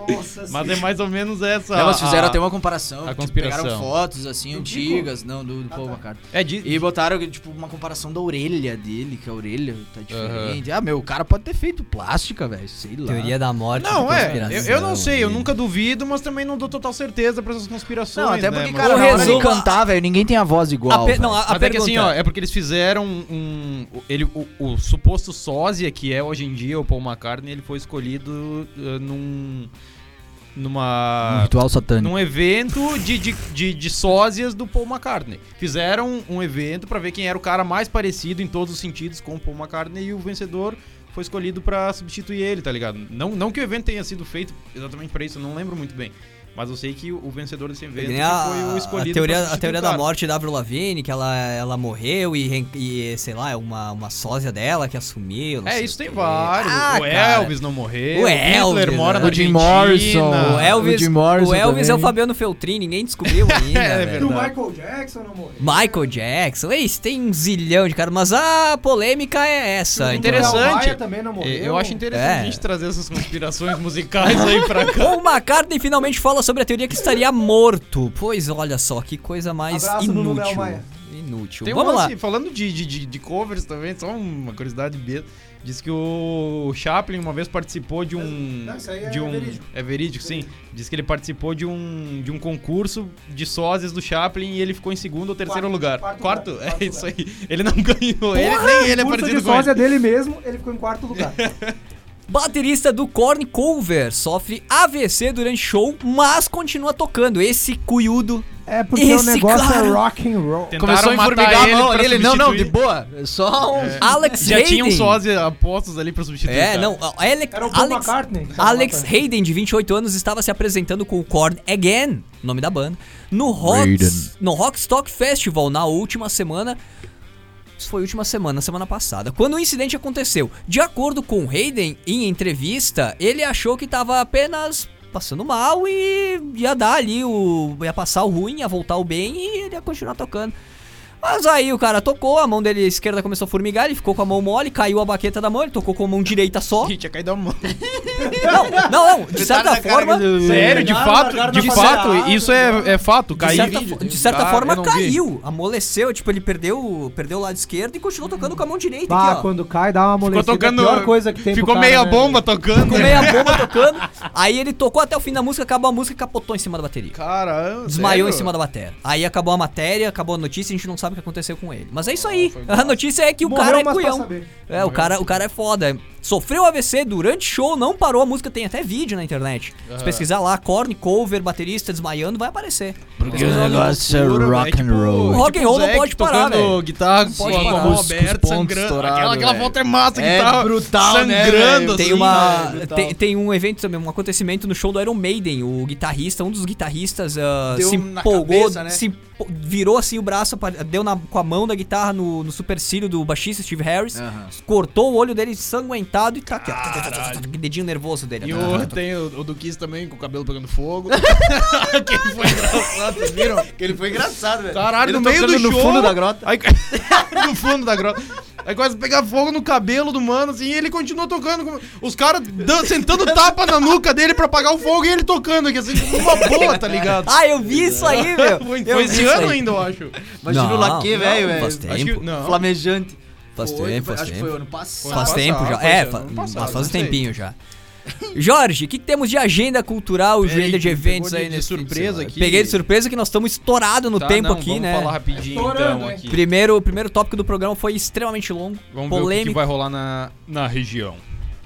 C: Nossa
B: Mas é mais ou menos essa.
D: Não, mas fizeram
B: a-
D: até uma comparação.
B: a
D: tipo,
B: conspiração.
D: pegaram fotos assim antigas, não, do, do Paul McCartney.
B: É, di-
D: E botaram, tipo, uma comparação da orelha dele, que a orelha tá diferente. Ah, meu, o cara pode ter feito plástica, velho. Sei lá.
A: Teoria da morte.
B: Não,
A: de
B: é. Eu, eu não sei, eu
A: e-
B: nunca duvido, mas também não dou total certeza pra essas conspirações.
D: Não, até
B: né?
D: porque,
B: Mas-
D: cara,
A: O resumo-
D: de cantar, velho, ninguém tem a voz igual.
A: A pe- não, a, a
B: é que
A: pergunta
B: assim, ó, é porque eles fizeram um. Ele, o, o suposto sósia, que é hoje em dia o Paul McCartney, ele foi escolhido uh, num.
D: Um
B: numa.
D: ritual satânico.
B: Num evento de, de, de, de sósias do Paul McCartney. Fizeram um evento pra ver quem era o cara mais parecido em todos os sentidos com o Paul McCartney e o vencedor foi escolhido pra substituir ele, tá ligado? Não, não que o evento tenha sido feito exatamente pra isso, eu não lembro muito bem. Mas eu sei que o vencedor desse evento
A: que a,
B: foi o
A: a
B: escolhido
A: teoria,
B: pra
A: a teoria
B: o
A: da
B: cara.
A: morte da Avril Lavigne, que ela, ela morreu e, e, sei lá, é uma, uma sósia dela que assumiu. não
B: É,
A: sei
B: isso
A: o
B: tem vários.
A: Ah,
B: o
A: cara.
B: Elvis não morreu.
A: O Elvis,
B: mora
A: né?
B: na
D: O Jim. Morrison.
A: O Elvis,
D: O Jim Morrison
A: o Elvis é o. Fabiano Feltrin, ninguém descobriu ainda.
B: É.
C: E o. Michael Jackson não morreu.
A: Michael Jackson, isso tem um zilhão de caras, mas a polêmica é essa.
C: O?
B: Interessante.
C: Maia também não morreu.
B: Eu acho interessante
A: É.
B: a gente trazer essas conspirações musicais aí pra cá.
A: Paul McCartney finalmente fala sobre a teoria que estaria morto. Pois olha só, que coisa mais
C: Abraço,
A: inútil.
C: Maia.
A: Inútil.
B: Tem um
A: Vamos lá.
B: lance, falando de, de, de, de covers também, só uma curiosidade besta. Diz que o Chaplin uma vez participou de um.
C: Não, isso aí é
B: de um,
C: verídico.
B: É verídico, sim. Diz que ele participou de um, de um concurso de sósias do Chaplin e ele ficou em segundo ou terceiro
C: Quarto,
B: lugar.
C: quarto lugar,
B: é
C: quarto
B: isso
C: lugar.
B: aí. Ele não ganhou. Ele, nem ele é
C: O curso
B: parecido
C: de
B: com ele.
C: sósia dele mesmo, ele ficou em quarto lugar.
A: Baterista do Korn Cover sofre AVC durante show, mas continua tocando. Esse cuiudo.
C: É porque
A: Esse
C: o negócio
A: cara-
C: é rock and roll.
B: Tentaram
D: Começou a enformigar a
B: ele
D: ali. Ele, não, não, de boa. É Só um...
A: Alex
B: Já
A: Hayden.
B: tinha um sósia apostos ali pra substituir.
A: É,
B: cara.
A: não, Alex,
C: Era o Paul
A: Alex,
C: McCartney.
A: Alex Hayden, de 28 anos, estava se apresentando com o Korn Again, nome da banda, no. Rocks, no Rockstock Festival na última semana. Foi última semana, semana passada. Quando o incidente aconteceu, de acordo com Hayden, em entrevista, ele achou que estava apenas passando mal e ia dar ali o. ia passar o ruim, ia voltar o bem e ele ia continuar tocando. Mas aí o cara tocou, a mão dele esquerda começou a formigar, ele ficou com a mão mole, caiu a baqueta da mão, ele tocou com a mão direita só.
B: Ih, tinha caído a mão.
A: Não, não, não. De certa forma.
B: Sério, de fato, de fato, isso é, é fato.
A: De
B: Caiu.
A: certa, fo- de certa forma caiu, amoleceu, tipo, ele perdeu, perdeu o lado esquerdo e continuou tocando com a mão direita
C: Bah,
A: aqui, ó.
C: quando cai, dá uma
B: Ficou
C: amolecida.
B: tocando.
C: é a pior coisa que tem
B: Ficou
C: cara,
B: meia
C: né,
B: bomba tocando.
A: Com meia bomba tocando. Aí ele tocou até o fim da música, acabou a música e capotou em cima da bateria.
B: Cara,
A: Desmaiou em cima da bateria. Aí acabou a matéria, acabou a notícia a gente não sabe o que aconteceu com ele. Mas é isso aí.
B: foi
A: A notícia é que o
C: Morreu,
A: cara é
C: saber.
A: É, o cara, o cara é foda. Sofreu AVC durante show, não parou a música, tem até vídeo na internet. Se pesquisar lá, corn, cover, baterista desmaiando, vai aparecer.
D: Porque o negócio é rock and roll.
A: Rock and roll não pode parar, velho.
B: guitarra
A: Não
B: com
A: pode parar.
D: pontos
B: sangrando. Aquela, aquela volta é massa,
D: É
B: guitarra
D: brutal, né,
B: sangrando?
A: Tem
B: assim,
A: uma.
D: brutal.
A: Tem, tem um evento também, um acontecimento no show do Iron Maiden. O guitarrista, um dos guitarristas ah,
D: Deu
A: se empolgou,
D: cabeça, né?
A: se virou assim o braço, deu na- com a mão da guitarra no, no supercílio do baixista Steve Harris,
D: Aham.
A: cortou o olho dele sanguentado e tá aqui, ó. Dedinho nervoso dele.
B: E o, tem o, o do Kiss também, com o cabelo pegando fogo. que foi engraçado, vocês viram?
D: Que ele foi engraçado, velho.
B: Caralho,
D: Ele
B: no meio do
D: tocando
B: show.
D: no fundo da grota.
B: Aí, no fundo da grota. Aí começa a pegar fogo no cabelo do mano, assim, e ele continua tocando. com- Os caras sentando tapa na nuca dele pra apagar o fogo e ele tocando aqui, assim, uma boa, tá ligado?
A: Ah, eu vi isso aí, meu.
B: Foi,
A: Eu
B: esse
A: isso
B: ano ainda, eu acho.
D: Imagina
A: Não,
D: o laque,
A: não,
D: velho, velho.
A: faz
B: Acho
A: tempo.
B: que, não.
D: Flamejante.
A: Faz
D: Foi,
A: tempo, faz
D: Acho que
A: tempo.
D: foi ano passado.
A: Faz tempo
B: passado,
A: já. É,
B: ano
A: mas
B: passado,
A: faz um tempinho já. Jorge, o que, que temos de agenda cultural,
B: Peraí,
A: agenda de eventos aí
B: de
A: nesse
B: surpresa aqui.
A: Peguei de surpresa que nós estamos estourados no
B: Tá,
A: tempo
B: não,
A: aqui,
B: vamos
A: né?
B: falar rapidinho
C: Estourando,
B: então
C: hein?
B: aqui.
A: Primeiro, o primeiro tópico do programa foi extremamente longo,
B: Vamos ver o que que,
A: polêmico.
B: vai rolar na, na região.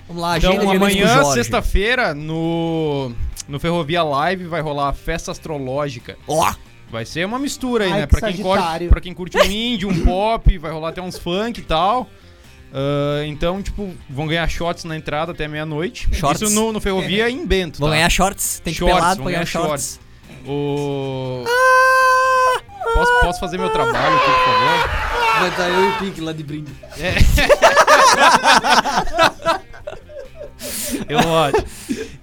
A: Vamos lá, agenda
B: Então,
A: de
B: amanhã, sexta-feira, no, no Ferrovia Live, vai rolar a festa astrológica.
A: Ó,
B: Vai ser uma mistura aí,
C: Ai,
B: né?
C: que
B: Pra quem, pra quem curte um indie, um pop, vai rolar até uns funk e tal. Ah, então, tipo, vão ganhar shots na entrada até meia-noite.
A: Shorts.
B: Isso no, no Ferrovia e em Bento.
A: vão
B: tá?
A: ganhar shorts, tem que
B: Shorts,
A: pelado
B: vão
A: pra ganhar
B: ganhar
A: shorts.
B: O... Posso, posso fazer meu trabalho aqui, por favor?
D: Vai estar eu e o Pink lá de brinde.
B: Eu acho.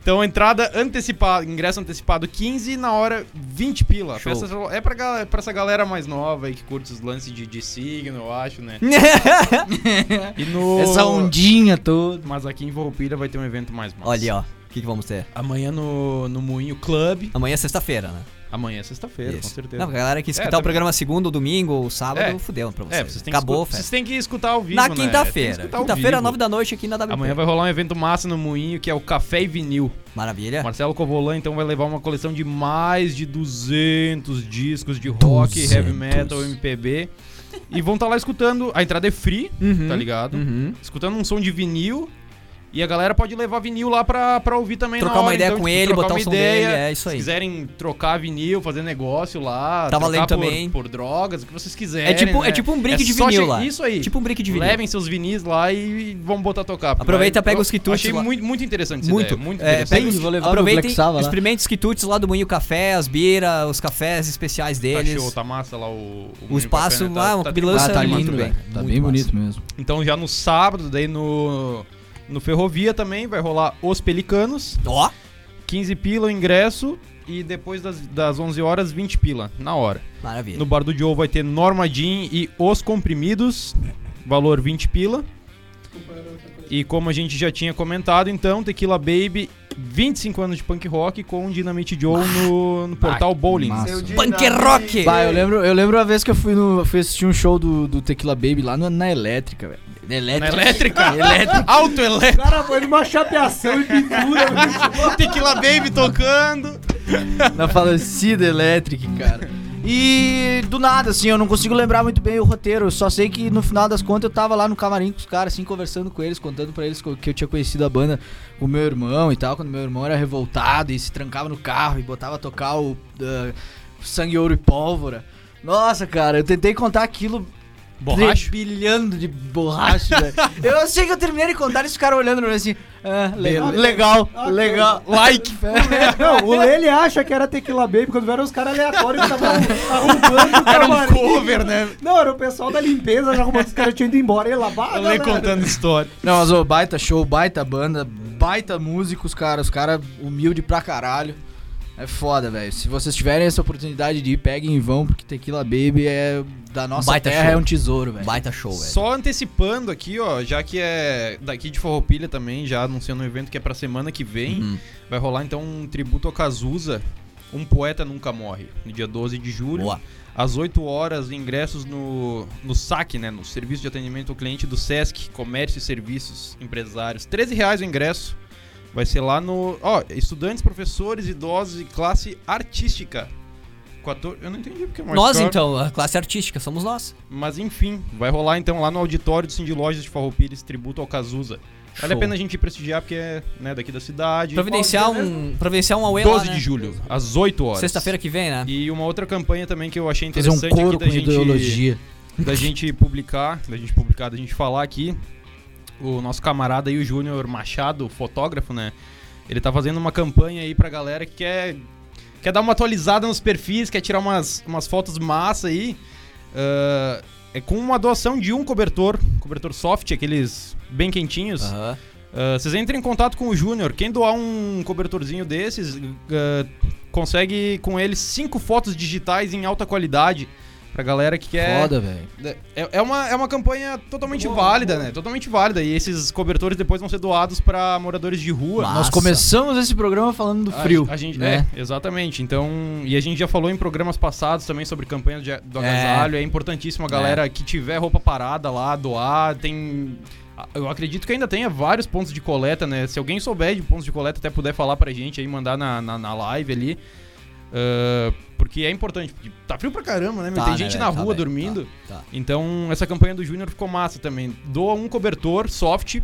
B: Então, entrada antecipada, ingresso antecipado 15 na hora 20 pila. Festa é pra, gal- pra essa galera mais nova aí que curte os lances de, de signo, eu acho, né? E no...
D: Essa ondinha toda.
B: Mas aqui em Vorroupilha vai ter um evento mais massa.
A: Olha ó. O que, que vamos ter?
B: Amanhã no, no Moinho Club.
A: Amanhã é sexta-feira, né?
B: Amanhã é sexta-feira, com certeza.
A: Não, a galera que escutar
B: É,
A: o programa segunda, domingo, ou sábado,
B: É.
A: fudeu pra vocês.
B: É, vocês
A: Acabou
B: escu- vocês têm que escutar ao vivo,
A: Na
B: né?
A: Quinta-feira. Quinta-feira, nove da noite aqui na WP.
B: Amanhã vai rolar um evento massa no Moinho, que é o Café e Vinil.
A: Maravilha.
B: Marcelo Covolan, então, vai levar uma coleção de mais de 200 discos de rock,
A: 200.
B: heavy metal, MPB. E vão estar lá escutando. A entrada é free,
A: Uhum.
B: tá ligado?
A: Uhum.
B: Escutando um som de vinil. E a galera pode levar vinil lá pra, pra ouvir também
A: Trocar
B: na
A: uma ideia
B: então,
A: com
B: tipo,
A: ele, botar
B: uma
A: o som
B: ideia.
A: dele, é isso aí.
B: Se quiserem trocar vinil, fazer negócio lá,
A: Tá
B: trocar
A: valendo
B: por,
A: também.
B: por drogas, o que vocês quiserem.
A: É tipo,
B: né?
A: é tipo um brick
B: É
A: de vinil lá.
B: Isso aí.
A: Tipo um brick de vinil.
B: Levem seus vinis lá e vão botar a tocar.
A: Aproveita,
B: vai-
A: pega
B: eu
A: os quitutes
B: Achei
A: lá.
B: muito, muito interessante essa
A: Muito.
B: ideia. Muito
A: É,
B: interessante.
A: pega os-
D: vou levar
A: aproveitem,
D: lá.
A: experimente os quitutes lá do Moinho Café, as bira, os cafés especiais
B: Tá
A: deles.
B: show, tá massa lá o... O,
A: O espaço
B: Café, né?
A: lá, uma bilança
D: Ah, tá lindo,
A: bem.
D: velho. Tá bem bonito mesmo.
B: Então já no sábado, daí no... No Ferrovia também vai rolar Os Pelicanos,
A: Ó,
B: 15 pila o ingresso e depois das, das 11 horas 20 pila, na hora.
A: maravilha.
B: No Bar do Joe vai ter Norma Jean e Os Comprimidos, valor 20 pila. E como a gente já tinha comentado, então, Tequila Baby, 25 anos de punk rock com Dynamite Joe no, no portal Bowling.
A: Punk rock!
D: Bah, eu lembro, eu lembro a vez que eu fui, no, fui assistir um show do, do Tequila Baby lá no- na Elétrica, velho. Elétrica.
B: elétrica?
D: Elétrica.
B: Auto
C: O
B: elétrica.
C: cara foi numa chapeação e pintura.
B: Tequila Baby tocando.
D: na falecida Electric, cara. E do nada, assim, eu não consigo lembrar muito bem o roteiro. Eu só sei que no final das contas eu tava lá no camarim com os caras, assim, conversando com eles, contando pra eles que eu tinha conhecido a banda com o meu irmão e tal, quando meu irmão era revoltado e se trancava no carro e botava a tocar o ah, Sangue, Ouro e Pólvora. Nossa, cara, eu tentei contar aquilo
B: Borracho.
D: Bilhando de borracha, velho. Eu sei que eu terminei de contar e os caras olhando pra mim assim. Ah, legal, legal,
C: Ah,
D: legal.
B: Like.
C: Não, o Lele acha que era Tequila Baby quando vieram os caras aleatórios que estavam arrumando o
B: Era um cover, né?
C: Não, era o pessoal da limpeza já arrumando, os caras tinham ido embora e
B: Eu lembro
C: galera.
B: contando história.
D: Não, mas ô, baita show, baita banda, baita músicos, cara. Os caras humilde pra caralho. É foda, velho. Se vocês tiverem essa oportunidade de ir, peguem e vão, porque Tequila Baby é da nossa
A: Baita
D: terra,
A: show.
D: é um tesouro, velho.
A: Baita show, velho.
B: Só antecipando aqui, ó, já que é daqui de Farroupilha também, já anunciando um evento que é pra semana que vem,
A: Uhum.
B: vai rolar então um tributo ao Cazuza, Um Poeta Nunca Morre, no dia 12 de julho.
A: Boa.
B: Às 8 horas, ingressos no, no SAC, né, no Serviço de Atendimento ao Cliente do Sesc, Comércio e Serviços Empresários. 13 reais o ingresso. Vai ser lá no... Ó, estudantes, professores, idosos e classe artística. 14, eu não entendi porque é mais
A: Nós,
B: caro.
A: então, a classe artística, somos nós.
B: Mas enfim, vai rolar então lá no auditório do Cindy Lojas de Farroupilha esse tributo ao Cazuza. Vale a
A: Show.
B: pena a gente ir prestigiar porque é né, daqui da cidade.
A: Providenciar um, providenciar um away
B: 12
A: lá, né?
B: de julho, às 8 horas.
A: Sexta-feira que vem, né?
B: E uma outra campanha também que eu achei
D: Fazer um
B: interessante
D: coro
B: aqui
D: com
B: da gente,
D: ideologia.
B: da gente publicar, da gente publicar, da gente falar aqui. O nosso camarada aí, o Júnior Machado, fotógrafo, né? Ele tá fazendo uma campanha aí pra galera que quer, quer dar uma atualizada nos perfis, quer tirar umas, umas fotos massa aí. Ah, é com uma doação de um cobertor, cobertor soft, aqueles bem quentinhos. Ah, vocês entrem em contato com o Júnior. Quem doar um cobertorzinho desses, ah, consegue com ele cinco fotos digitais em alta qualidade. Pra galera que quer.
D: Foda, velho.
B: É, é, uma, é uma campanha totalmente válida, né? Totalmente válida. E esses cobertores depois vão ser doados pra moradores de rua.
A: Massa.
D: Nós começamos esse programa falando do
B: A-
D: frio.
B: A, gente,
D: né?
B: É, exatamente. Então, e a gente já falou em programas passados também sobre campanha de- do
A: É.
B: agasalho. É, importantíssimo a galera que tiver roupa parada lá, doar. Tem. Eu acredito que ainda tenha vários pontos de coleta, né? Se alguém souber de pontos de coleta, até puder falar pra gente aí, mandar na, na, na live ali. Ah, porque é importante. Porque tá frio pra caramba, né?
A: Tá,
B: Tem
A: né,
B: gente
A: velho?
B: na
A: Tá,
B: rua
A: velho.
B: dormindo.
A: Tá, tá.
B: Então, essa campanha do Júnior ficou massa também. Doa um cobertor soft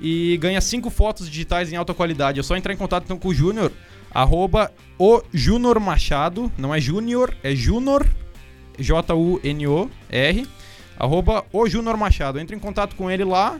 B: e ganha cinco fotos digitais em alta qualidade. É só entrar em contato então, com o Júnior, arroba o Júnior Machado, não é Júnior, é Júnior, J-U-N-O-R, arroba o Júnior Machado. Entra em contato com ele lá,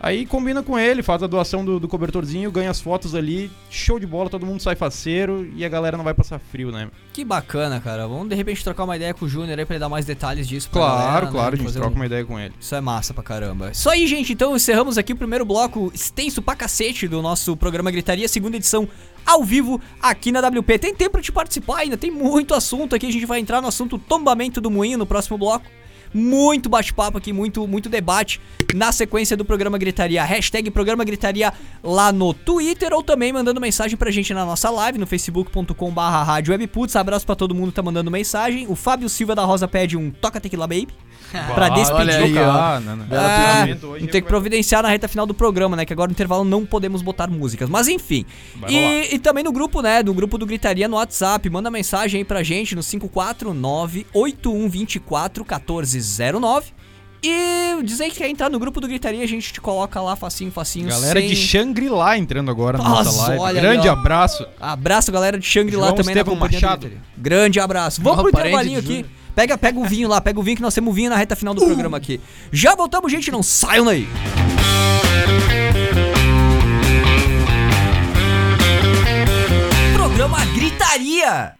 B: aí combina com ele, faz a doação do, do cobertorzinho, ganha as fotos ali, show de bola, todo mundo sai faceiro e a galera não vai passar frio, né?
A: Que bacana, cara. Vamos de repente trocar uma ideia com o Júnior aí pra ele dar mais detalhes disso pra
B: Claro,
A: galera, né?
B: claro, a gente troca
A: um-
B: uma ideia com ele.
A: Isso é massa pra caramba. Isso aí, gente. Então encerramos aqui o primeiro bloco extenso pra cacete do nosso programa Gritaria, segunda edição ao vivo aqui na WP. Tem tempo de participar ainda, tem muito assunto aqui. A gente vai entrar no assunto tombamento do moinho no próximo bloco. Muito bate-papo aqui, muito, muito debate na sequência do programa Gritaria. Hashtag programa Gritaria lá no Twitter ou também mandando mensagem pra gente na nossa live no facebook.com barra rádio webputs. Abraço pra todo mundo que tá mandando mensagem. O Fábio Silva da Rosa pede um Toca Tequila Baby. Pra despedir.
B: aí. Não, não.
A: Ah,
B: hoje
A: tem que providenciar na reta final do programa, né? Que agora no intervalo não podemos botar músicas. Mas enfim. E, e também no grupo, né? Do grupo do Gritaria no WhatsApp. Manda mensagem aí pra gente no 549-8124-1409. E dizer que quer entrar no grupo do Gritaria, a gente te coloca lá facinho, facinho.
B: Galera
A: sem...
B: de Shangri-La entrando agora na
A: Nossa,
B: nossa live.
A: olha
B: Grande
A: aí,
B: abraço.
A: Abraço, galera de Shangri-La também
B: Estevão
A: na companhia do
B: Machado.
A: Grande abraço. Vamos pro intervalinho aqui. Pega, pega o vinho lá, pega o vinho que nós temos vinho na reta final do programa aqui. Já voltamos, gente, não saiam daí. Programa Gritaria.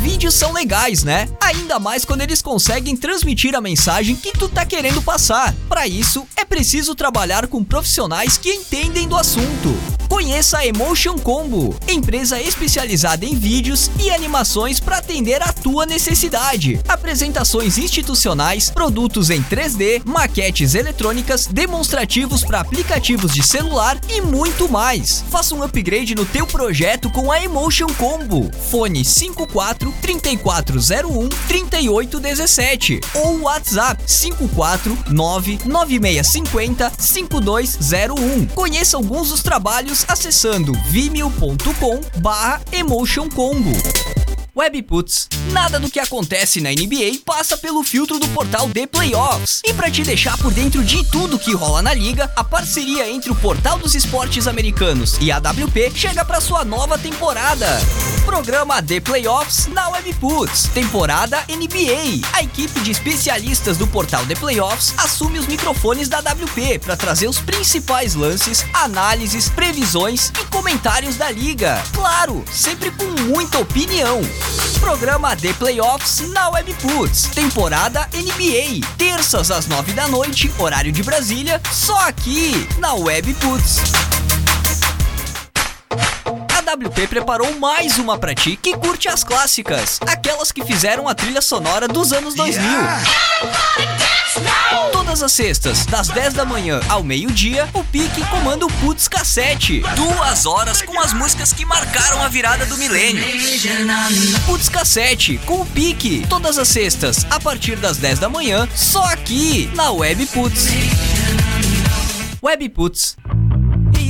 A: Vídeos são legais, né? Ainda mais quando eles conseguem transmitir a mensagem que tu tá querendo passar. Para isso, é preciso trabalhar com profissionais que entendem do assunto. Conheça a Emotion Combo, empresa especializada em vídeos e animações para atender a tua necessidade. Apresentações institucionais, produtos em 3D, maquetes eletrônicas, demonstrativos para aplicativos de celular e muito mais. Faça um upgrade no teu projeto com a Emotion Combo. Fone 54 3401 3817 ou WhatsApp 54 99650 5201. Conheça alguns dos trabalhos acessando vimeo.com barra Emotion Combo. Webputs. Nada do que acontece na NBA passa pelo filtro do portal The Playoffs. E para te deixar por dentro de tudo que rola na liga, a parceria entre o Portal dos Esportes Americanos e a WP chega para sua nova temporada. Programa The Playoffs na Webputs. Temporada NBA. A equipe de especialistas do portal The Playoffs assume os microfones da WP para trazer os principais lances, análises, previsões e comentários da liga. Claro, sempre com muita opinião. Programa The Playoffs na Webputs. Temporada NBA. Terças às nove da noite, horário de Brasília, só aqui na Webputs. A WP preparou mais uma pra ti que curte as clássicas, aquelas que fizeram a trilha sonora dos anos 2000. Todas as sextas, das 10 da manhã ao meio-dia, o Pique comanda o Putz Cassete. Duas horas com as músicas que marcaram a virada do milênio. Putz Cassete, com o Pique. Todas as sextas, a partir das 10 da manhã, só aqui, na Web Putz. Web Putz.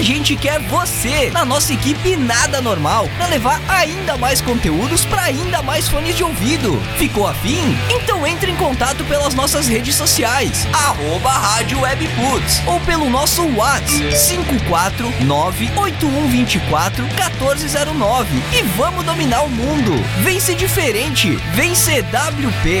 A: A gente quer você na nossa equipe Nada Normal para levar ainda mais conteúdos para ainda mais fones de ouvido. Ficou afim? Então entre em contato pelas nossas redes sociais, arroba Rádio Webputs, ou pelo nosso WhatsApp 549-8124-1409 e vamos dominar o mundo. Vem ser diferente, vem CWP.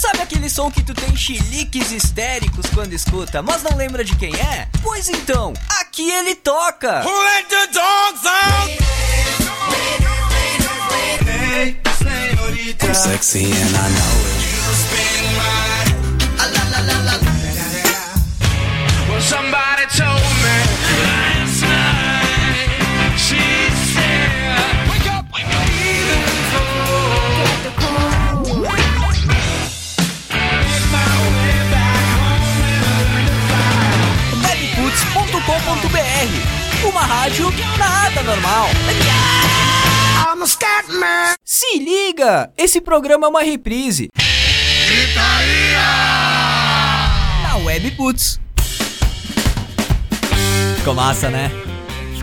A: Sabe aquele som que tu tem chiliques histéricos quando escuta, mas não lembra de quem é? Pois então, aqui ele toca!
E: I'm sexy and I know
A: Uma rádio nada normal. Se liga, esse programa é uma reprise. Na Webputs. Ficou massa, né?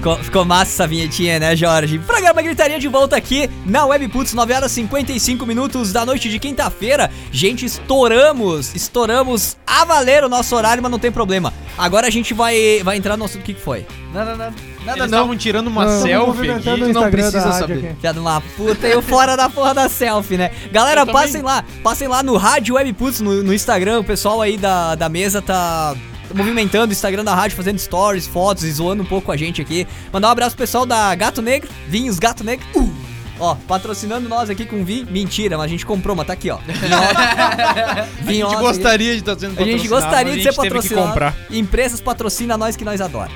A: Ficou, ficou massa essa vinhetinha, né, Jorge? Programa Gritaria de volta aqui na Webputs, 9 horas e 55 minutos da noite de quinta-feira. Gente, estouramos, estouramos a valer o nosso horário, mas não tem problema. Agora a gente vai, vai entrar no assunto. O que, que foi?
D: Nada, nada. Nada
B: Eles
D: não.
B: estavam tirando uma
C: Estamos
B: selfie aqui.
D: não precisa saber.
A: Fiado uma puta e o fora da porra da selfie, né? Galera,
B: Eu também.
A: passem lá, passem lá no Rádio Webputs no, no Instagram, o pessoal aí da, da mesa tá movimentando o Instagram da rádio, fazendo stories, fotos e zoando um pouco a gente aqui. Mandar um abraço pro pessoal da Gato Negro, Vinhos Gato Negro. Uh! Ó, patrocinando nós aqui com vinho. Mentira, mas a gente comprou, mas tá aqui, ó.
B: A
A: Vinho
B: gente gostaria de estar sendo
A: a
B: patrocinado.
A: gente gostaria de
B: a
A: ser patrocinado.
B: comprar.
A: Empresas patrocina nós que nós adoramos.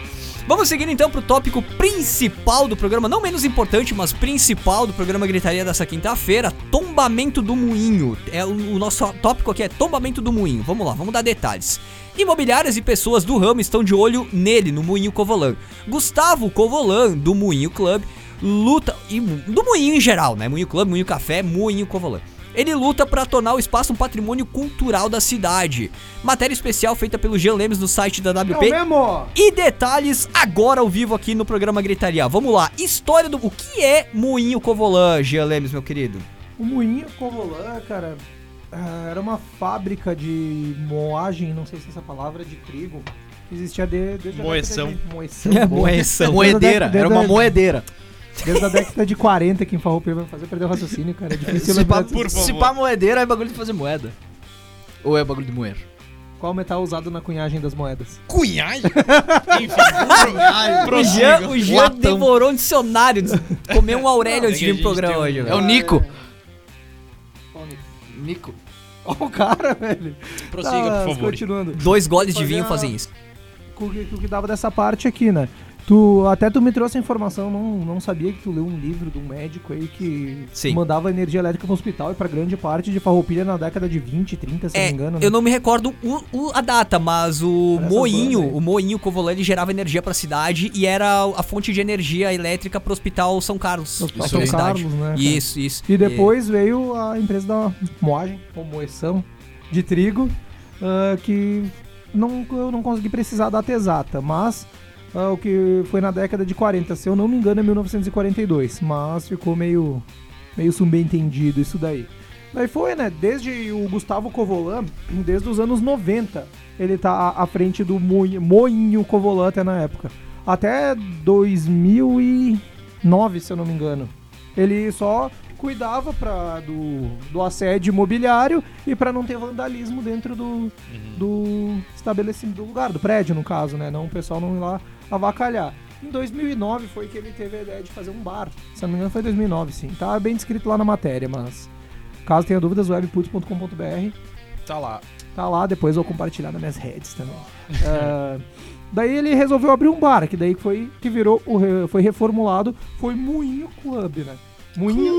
A: Vamos seguir então pro tópico principal do programa, não menos importante, mas principal do programa Gritaria dessa quinta-feira, tombamento do moinho. É o, o nosso tópico aqui é tombamento do moinho. Vamos lá, vamos dar detalhes. Imobiliárias e pessoas do ramo estão de olho nele, no Moinho Covolan. Gustavo Covolan, do Moinho Club, luta. E do Moinho em geral, né? Moinho Club, Moinho Café, Moinho Covolan. Ele luta para tornar o espaço um patrimônio cultural da cidade. Matéria especial feita pelo Jean Lemes no site da
C: É
A: WP.
C: mesmo!
A: E detalhes agora ao vivo aqui no programa Gritaria. Vamos lá, história do. O que é Moinho Covolan, Jean Lemes, meu querido?
C: O Moinho Covolan, cara, era uma fábrica de moagem, não sei se essa palavra é de trigo, que existia de, desde
B: Moeção.
C: a década de... Moeção.
A: É, moeção.
D: Moedeira. Era uma moedeira.
C: Desde a década de 40 que em Farroupilha vai fazer perder o raciocínio, cara. É difícil
D: Se pá,
B: por
D: se pá moedeira é bagulho de fazer moeda. Ou é bagulho de moer?
C: Qual metal usado na cunhagem das moedas?
B: Cunhagem? Enfim,
A: O. Jean, o Jean devorou um dicionário, comeu um Aurélio antes
B: é
A: de vir pro programa
B: um-
A: hoje.
D: É o
A: velho.
D: Nico.
C: Ó o cara, velho.
B: Prossiga,
C: Tá,
B: por favor.
C: Continuando.
A: Dois goles de vinho fazem isso.
C: O que, o que dava dessa parte aqui, né? Tu, até tu me trouxe a informação, não, não sabia que tu leu um livro de um médico aí que
A: Sim.
C: mandava energia elétrica pro hospital e pra grande parte de Farroupilha na década de 20, 30, se
A: É,
C: não me engano. né?
A: eu não me recordo o, o- a data, mas o
C: Parece
A: moinho,
C: banda
A: o moinho gerava energia pra cidade e era a fonte de energia elétrica pro Hospital São Carlos.
C: Hospital São
A: cidade.
C: Carlos, né?
A: Isso, isso.
C: E depois veio a empresa da moagem, ou moeção, de trigo, ah, que não, eu não consegui precisar a data exata, mas ah, o que foi na década de 40, se eu não me engano é 1942, mas ficou meio, meio subentendido isso daí. Daí foi, né, desde o Gustavo Covolan, desde os anos 90, ele tá à frente do Moinho, Covolan até na época. Até 2009, se eu não me engano. Ele só cuidava pra, do, do assédio imobiliário e para não ter vandalismo dentro do, do estabelecimento, do lugar, do prédio, no caso, né? Não o pessoal não ir lá avacalhar. Em 2009 foi que ele teve a ideia de fazer um bar. Se eu não me engano foi 2009, sim. Tá bem descrito lá na matéria, mas caso tenha dúvidas, webputs.com.br
B: Tá lá.
C: Tá lá, depois eu vou compartilhar nas minhas redes também. Ah, daí ele resolveu abrir um bar, que daí foi que virou, o re- foi reformulado, foi Moinho Club, né? Moinho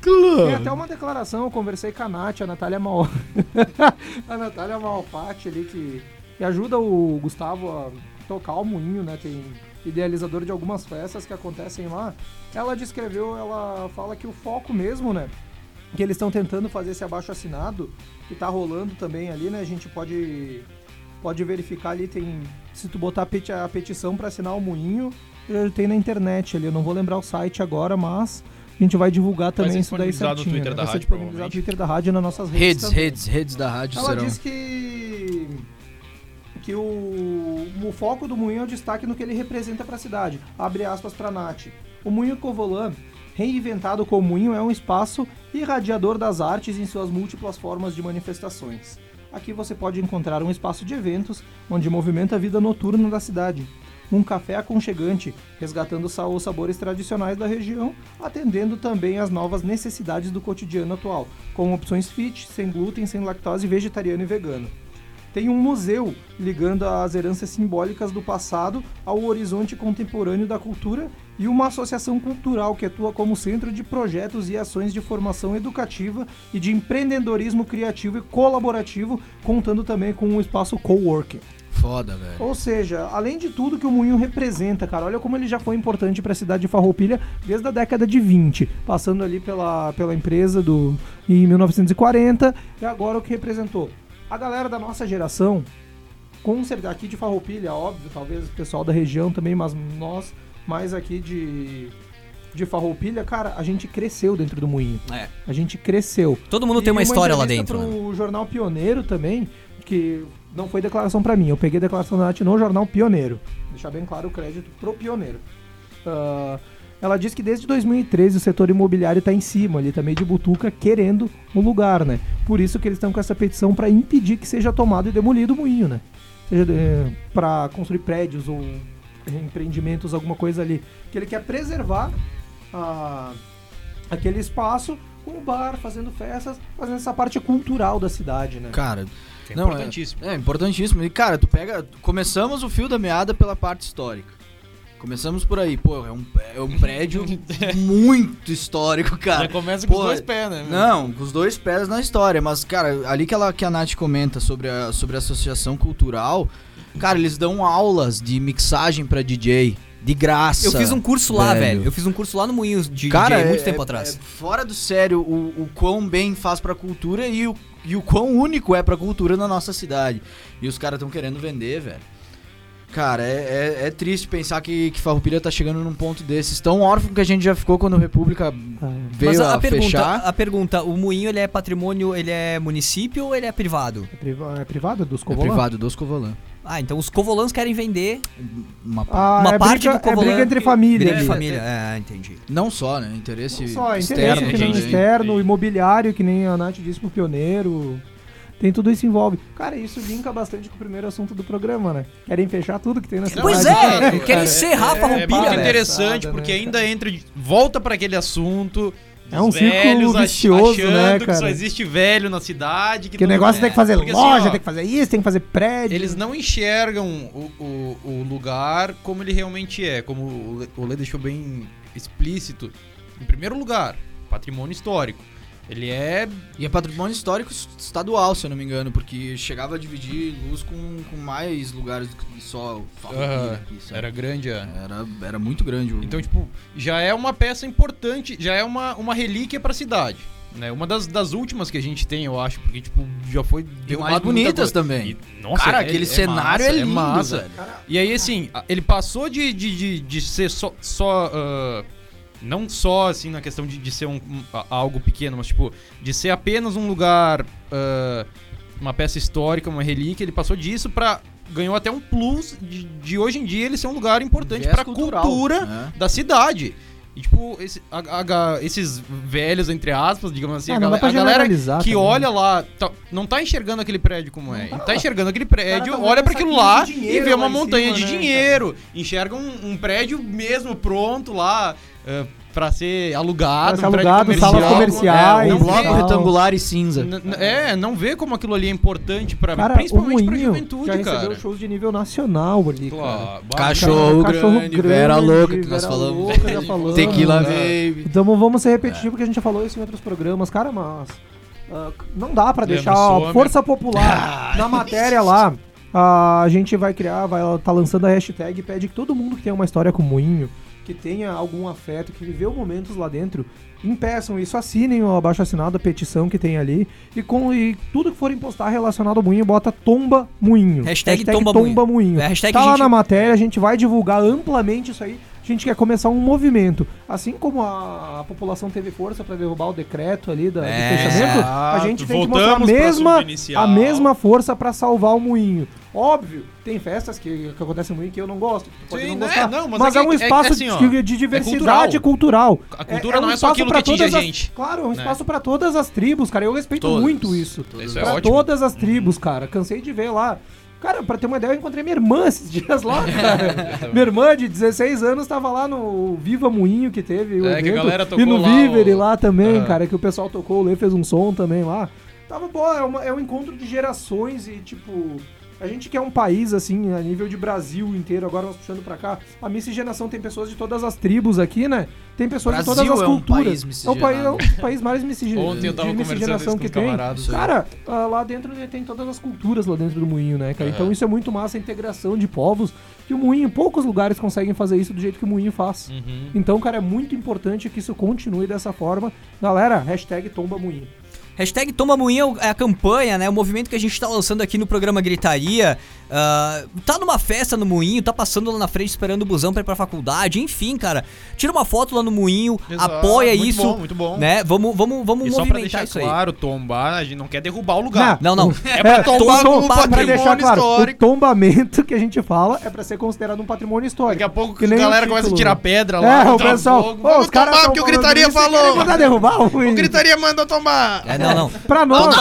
C: Club. Tem até uma declaração, eu conversei com a Nath, a Natália Mal... a Natália Malfatti ali, que, que ajuda o Gustavo a tocar o moinho, né? Tem idealizador de algumas festas que acontecem lá. Ela descreveu, ela fala que o foco mesmo, né? que eles estão tentando fazer esse abaixo assinado que tá rolando também ali, né? A gente pode pode verificar ali tem se tu botar a, peti- a petição para assinar o moinho, eh, tem na internet ali. Eu não vou lembrar o site agora, mas a gente vai divulgar também
B: ser
C: isso daí
B: disponibilizado no
C: certinho.
B: Twitter
C: né?
B: da
C: vai ser
B: rádio,
C: disponibilizado no. Twitter da rádio e nas nossas redes.
D: Redes,
C: também.
D: redes, redes da rádio
C: Ela
D: serão.
C: diz que que o, o foco do moinho é o destaque no que ele representa para a cidade. Abre aspas para Nath. O moinho Covolan, reinventado como moinho, é um espaço irradiador das artes em suas múltiplas formas de manifestações. Aqui você pode encontrar um espaço de eventos onde movimenta a vida noturna da cidade. Um café aconchegante, resgatando os sabores tradicionais da região, atendendo também às novas necessidades do cotidiano atual, com opções fit, sem glúten, sem lactose, vegetariano e vegano. Tem um museu ligando as heranças simbólicas do passado ao horizonte contemporâneo da cultura e uma associação cultural que atua como centro de projetos e ações de formação educativa e de empreendedorismo criativo e colaborativo, contando também com um espaço coworking.
D: Foda, velho.
C: Ou seja, além de tudo que o Moinho representa, cara, olha como ele já foi importante para a cidade de Farroupilha desde a década de 20, passando ali pela, pela empresa do em 1940 e agora o que representou. A galera da nossa geração, com certeza aqui de Farroupilha, óbvio, talvez o pessoal da região também, mas nós mais aqui de de Farroupilha, cara, a gente cresceu dentro do Moinho.
A: É.
C: A gente cresceu.
A: Todo mundo
C: E
A: tem uma história lá dentro. né?
C: Pro jornal Pioneiro também, que não foi declaração pra mim, eu peguei a declaração da Nath no jornal Pioneiro. Deixar bem claro o crédito pro Pioneiro. Ah, ela diz que desde 2013 o setor imobiliário tá em cima, ali tá meio de butuca querendo o lugar, né? Por isso que eles estão com essa petição pra impedir que seja tomado e demolido o moinho, né? Seja eh, pra construir prédios ou empreendimentos, alguma coisa ali. Que ele quer preservar a- aquele espaço com o bar, fazendo festas, fazendo essa parte cultural da cidade, né?
D: Cara,
B: É
D: Não,
B: importantíssimo.
D: É, importantíssimo. E, cara, tu pega. Começamos o fio da meada pela parte histórica. Começamos por aí, pô, é um, é um prédio muito histórico, cara.
B: Já começa com
D: Pô,
B: os dois pés, né?
D: Não, com os dois pés na história, mas, cara, ali que, ela, que a Nath comenta sobre a, sobre a associação cultural, cara, eles dão aulas de mixagem pra DJ, de graça.
A: Eu fiz um curso lá, velho.
D: velho.
A: Eu fiz um curso lá no Moinho de
D: Cara,
A: DJ muito
D: é-
A: tempo
D: é-
A: atrás.
D: é fora do sério o, o quão bem faz pra cultura e o, e o quão único é pra cultura na nossa cidade. E os caras estão querendo vender, velho. Cara, é, é, é triste pensar que, que Farroupilha tá chegando num ponto desses. Tão órfão que a gente já ficou quando a República veio
A: Mas a,
D: a,
A: a pergunta,
D: fechar.
A: a pergunta, o Moinho ele é patrimônio, ele é município ou ele é privado?
C: É, priva- é privado dos
D: É
C: Covolan?
D: privado, dos Covolan.
A: Ah, então os covolãs querem vender
D: Uma,
C: Ah,
A: Uma
C: é
A: parte
C: briga,
A: do Covolan-
C: É briga entre família.
A: briga de
C: ali.
A: família. É, entendi.
D: Não só, né? Interesse
C: Não Só,
D: externo.
C: interesse externo, imobiliário, que nem a Nath disse pro pioneiro. Tem tudo isso envolve. Cara, isso linka bastante com o primeiro assunto do programa, né? Querem fechar tudo que tem na cidade.
A: Pois é,
B: cara,
A: querem encerrar a
B: É
A: Farroupilha,
B: muito
A: velho.
B: interessante,
C: Engraçado,
B: porque
C: né,
B: ainda entra. de- Volta pra aquele assunto
C: É um círculo vicioso, né,
B: que
C: cara?
B: só existe velho na cidade.
C: Que o
B: todo
C: negócio
B: mundo-
C: tem que fazer
B: Porque, assim,
C: loja,
B: ó,
C: tem que fazer isso, tem que fazer prédio.
B: Eles não enxergam o, o, o lugar como ele realmente é, como o o Lê deixou bem explícito. Em primeiro lugar, patrimônio histórico. Ele é.
D: E é patrimônio histórico estadual, se eu não me engano, porque chegava a dividir luz com, com mais lugares do que só Farroupilha
B: ah,
D: aqui, sabe?
B: era grande. é.
D: Era, era muito grande o...
B: Então, tipo, já é uma peça importante, já é uma, uma relíquia pra cidade. Né? Uma das, das últimas que a gente tem, eu acho, porque, tipo, já foi
D: e mais bonitas também.
B: E, nossa,
D: Cara,
B: é-
D: aquele
B: é
D: cenário
B: massa,
D: é lindo,
B: massa.
D: velho.
B: E aí, assim, ele passou de, de, de, de ser só. só ah, não só, assim, na questão de, de ser um, um- a- algo pequeno, mas, tipo, de ser apenas um lugar. ah, uma peça histórica, uma relíquia. Ele passou disso pra. Ganhou até um plus de, de hoje em dia ele ser um lugar importante pra
D: cultural,
B: cultura
D: né?
B: da cidade. E, tipo, esse- a- a- esses velhos, entre aspas, digamos assim,
C: Ah,
B: a,
C: não pra
B: a galera que
C: também.
B: olha lá, tá- não tá enxergando aquele prédio como é. Tá, enxergando aquele prédio,
C: tá
B: olha pra aquilo lá e vê uma montanha
C: cima,
B: de
C: né,
B: dinheiro. Enxerga um, um prédio mesmo pronto lá uh, pra ser alugado.
C: Pra ser
B: um prédio
C: alugado, salas
B: comercial.
C: comerciais,
B: É,
D: um bloco retangular e cinza.
B: N- É, não vê como aquilo ali é importante pra
C: Cara,
B: principalmente pra juventude,
C: já recebeu
B: cara.
C: shows de nível nacional ali, cara.
B: Claro.
D: Cachorro,
C: Cachorro
D: grande, Vera louca, que nós
C: Vera
D: falamos.
C: louca, já falamos.
D: Tequila
B: É.
D: Baby.
C: Então vamos ser repetitivos, porque a gente já falou isso em outros programas. Cara, mas ah, não dá pra
B: Lembra
C: deixar a força popular na matéria lá. Ah, a gente vai criar, vai tá lançando a hashtag, pede que todo mundo que tenha uma história com o Moinho, que tenha algum afeto, que viveu momentos lá dentro, impeçam isso, assinem o abaixo assinado, a petição que tem ali, e com e tudo que forem postar relacionado ao Moinho, bota Tomba Moinho.
A: Hashtag Tomba
C: Moinho.
A: É a hashtag
C: tá
A: a
C: lá
A: gente-
C: na matéria, a gente vai divulgar amplamente isso aí. A gente quer começar um movimento. Assim como a, a população teve força para derrubar o decreto ali da,
A: É,
C: do fechamento, a gente tem que mostrar a mesma, a mesma força para salvar o moinho. Óbvio, tem festas que, que acontecem no moinho que eu não gosto.
B: Sim,
C: não
B: né?
C: gostar,
B: Não, mas
C: mas,
B: é
C: é, um
B: é
C: espaço
B: assim, ó,
C: de, de diversidade cultural.
B: A cultura
C: É- é
B: não é só aquilo que atinge a
C: todas as-
B: gente.
C: Claro, é um
B: né?
C: espaço para todas as tribos, cara. Eu respeito
D: Todas.
C: muito isso.
B: Isso é
C: Pra
B: ótimo.
C: todas as tribos, cara. Cansei de ver lá. Cara, pra ter uma ideia, eu encontrei minha irmã esses dias lá, cara. minha irmã de 16 anos tava lá no Viva Moinho que teve. o
B: É, que a
C: evento,
B: galera tocou
C: E no
B: lá
C: Vivere
B: o-
C: lá também,
B: Aham.
C: cara, que o pessoal tocou, o Lê fez um som também lá. Tava bom, é, uma- é um encontro de gerações e, tipo... A gente quer um país, assim, a nível de Brasil inteiro, agora nós puxando pra cá. A miscigenação tem pessoas de todas as tribos aqui, né? Tem pessoas
D: Brasil
C: de todas as
D: é um
C: culturas.
D: país
C: é o país, é
D: miscigenado.
C: o país mais miscigenado.
B: Ontem eu tava
C: de miscigenação
B: isso com
C: que tem. Cara, ah, lá dentro tem todas as culturas lá dentro do moinho, né, cara?
B: É.
C: Então isso é muito massa, a integração de povos. Que o moinho, poucos lugares conseguem fazer isso do jeito que o moinho faz.
B: Uhum.
C: Então, cara, é muito importante que isso continue dessa forma. Galera, hashtag tomba moinho.
A: Hashtag Toma Moinho é a campanha, né? O movimento que a gente tá lançando aqui no programa Gritaria. Ah, tá numa festa no Moinho, tá passando lá na frente esperando o busão pra ir pra faculdade. Enfim, cara, tira uma foto lá no Moinho,
B: Exato,
A: apoia
B: muito
A: isso.
B: bom, muito bom.
A: Né? Vamos, vamos, vamos
B: E só pra
A: movimentar
B: deixar
A: isso aí.
B: claro, tombar, a gente não quer derrubar o lugar.
A: Não, não.
B: É pra tombar
C: tom-
B: como
C: pra
B: patrimônio
C: deixar claro,
B: histórico.
C: O tombamento que a gente fala é pra ser considerado um patrimônio histórico.
B: Daqui a pouco
C: Que
B: a galera
C: o
B: começa a tirar pedra
C: É,
B: lá.
C: o
B: botar
C: pessoal.
B: fogo.
C: Ô,
B: Vamos
C: os caras
B: tombar, porque o Gritaria falou.
C: mandar derrubar o
B: O Gritaria mandou tombar.
A: É, não, não.
C: Pra nós,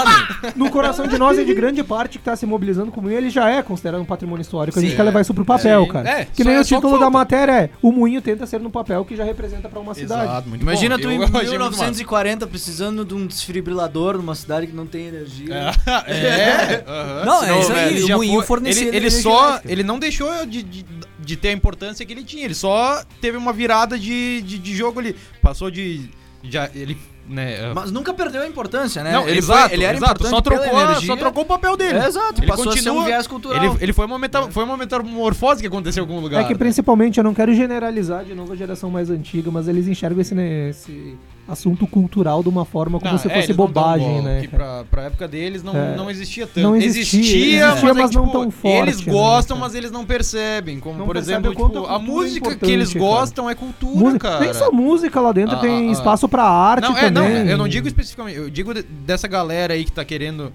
C: no coração de nós e de grande parte que tá se mobilizando com o moinho, ele já é considerado um patrimônio histórico. A gente
A: Sim.
C: quer levar isso pro papel,
B: Sim.
C: cara.
B: É,
C: que
B: só-
C: nem
B: é
C: o
B: só
C: título da
B: falta.
C: matéria é: O moinho tenta ser no papel que já representa pra uma cidade.
B: Exato, muito
D: Imagina
B: bom.
D: tu em
B: Eu achei muito massa.
D: 1940 precisando de um desfibrilador numa cidade que não tem energia.
B: É, aham.
A: Não, é
B: Senão,
A: isso aí,
B: ele
A: o
B: já
A: moinho
B: foi-
A: fornecia
B: Ele, ele
A: energia
B: só.
A: elétrica.
B: Ele não deixou de, de, de ter a importância que ele tinha. Ele só teve uma virada de, de, de jogo ali. Passou de. Já, ele. Né,
D: Mas nunca perdeu a importância, né?
B: não,
D: ele,
B: exato,
D: foi, ele era
B: exato.
D: importante
B: Só trocou, a- só trocou o papel dele.
D: É, exato,
B: Ele
D: passou a ser
B: continua.
D: um viés cultural.
B: Ele, ele foi, uma meta, foi uma metamorfose que aconteceu em algum lugar.
C: É que principalmente eu não quero generalizar de novo a geração mais antiga, mas eles enxergam esse, né, esse assunto cultural de uma forma como
B: Não,
C: se
B: é,
C: fosse
B: eles dão
C: bobagem,
B: bola,
C: né?
B: Que pra, pra época deles não,
C: É.
B: não existia tanto.
C: Não existia,
B: existia,
C: existia,
B: mas, é
C: mas
B: que,
C: não
B: tipo,
C: tão forte,
B: Eles
C: né,
B: gostam,
C: cara?
B: mas eles não percebem. Como,
C: Não
B: por exemplo, tipo,
C: a é
B: música que eles
C: cara.
B: gostam é cultura,
C: Música,
B: cara.
C: nem só música lá dentro,
B: Ah,
C: tem
B: ah, ah.
C: espaço pra arte
B: Não, é,
C: também.
B: não, eu não digo especificamente, eu digo de- dessa galera aí que tá querendo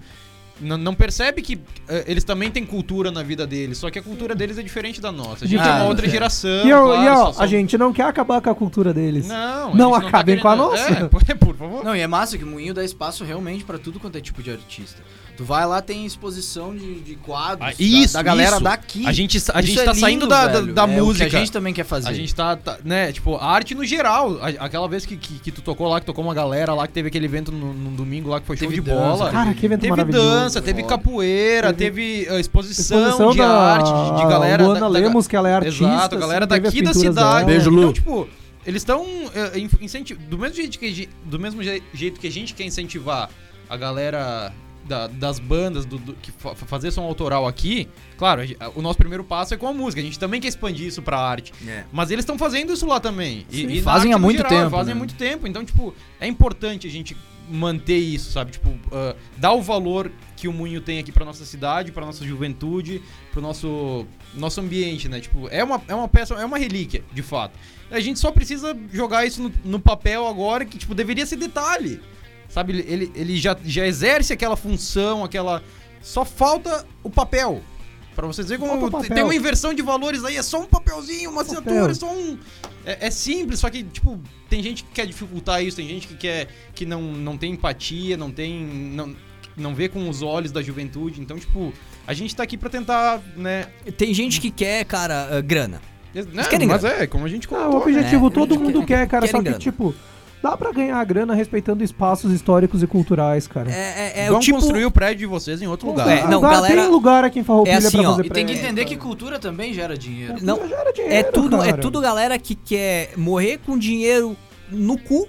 B: não percebe que eh, eles também têm cultura na vida deles, só que a cultura deles é diferente da nossa. A gente
D: Ah,
B: é uma outra
D: é.
B: geração.
C: E, eu,
B: claro,
C: e ó,
B: são-
C: a gente não quer acabar com a cultura deles.
B: Não,
C: Não
B: a gente
C: acabem com a
B: querendo-
C: nossa.
B: É, por, favor.
D: Não, e é massa que o Moinho dá espaço realmente pra tudo quanto é tipo de artista. Tu vai lá, tem exposição de, de quadros
B: Ah,
D: da-
B: isso,
D: da, galera
B: isso.
D: daqui.
B: A gente, a gente
D: é
B: tá
D: lindo,
B: saindo da, da-
D: velho.
B: da
D: É o que
B: música.
D: a gente também quer fazer.
B: A gente tá, tá, né, tipo, a arte no geral. A- aquela vez que, que, que tu tocou lá, que tocou uma galera lá, que teve aquele evento no, no domingo lá, que foi show
D: Teve
B: de
D: dança,
B: bola.
C: Cara, que evento
B: Teve dança, teve
D: Foda.
B: capoeira, teve, uh, exposição,
C: Exposição
B: de
C: da
B: arte, de, de galera.
C: Luana
B: da, da-
C: Lemos, que ela é artista.
B: Exato, a galera
C: assim, teve
B: daqui da cidade.
C: dela.
D: Beijo, Lu.
B: Então, tipo, eles estão uh, incentivando. Do mesmo jeito que, do mesmo je- jeito que a gente quer incentivar a galera da- das bandas do, do- que fa- fazer som autoral aqui, claro, a gen- o nosso primeiro passo é com a música. A gente também quer expandir isso pra arte.
A: É.
B: Mas eles estão fazendo isso lá também. E,
C: Sim.
B: e
D: Fazem há muito tempo,
B: Fazem há
D: né?
B: muito tempo. Então, tipo, é importante a gente manter isso, sabe? Tipo, ah, dar o valor que o Moinho tem aqui pra nossa cidade, pra nossa juventude, pro nosso, nosso ambiente, né? Tipo, é uma, é uma peça, é uma relíquia, de fato. A gente só precisa jogar isso no, no papel agora, que, tipo, deveria ser detalhe. Sabe, ele, ele, já, já exerce aquela função, aquela. Só falta o papel. Pra vocês verem como tem uma inversão de valores aí, é só um papelzinho, uma
C: Papel.
B: assinatura, é só um. É, é simples, só que, tipo, tem gente que quer dificultar isso, tem gente que quer. que não, não tem empatia, não tem. Não, não vê com os olhos da juventude. Então, tipo, a gente tá aqui pra tentar, né.
A: Tem gente que quer, cara, ah, grana.
B: né,
A: querem
B: mas é, como a gente
C: Ah,
B: colocou.
C: o objetivo
A: né?
C: todo mundo
A: querem-
C: quer, cara. Só que,
A: grana.
C: tipo, dá pra ganhar grana respeitando espaços históricos e culturais, cara.
A: É, é, é o
B: Vamos
A: tipo.
B: construir o prédio de vocês em outro lugar.
A: É, não,
C: lugar,
A: galera-
C: Tem lugar aqui em Farroupilha
A: É assim,
C: pra
A: ó,
C: fazer
D: E tem que entender que cultura também gera dinheiro.
C: Cultura
A: Não,
C: gera dinheiro,
A: É tudo, é tudo galera que quer morrer com dinheiro no cu.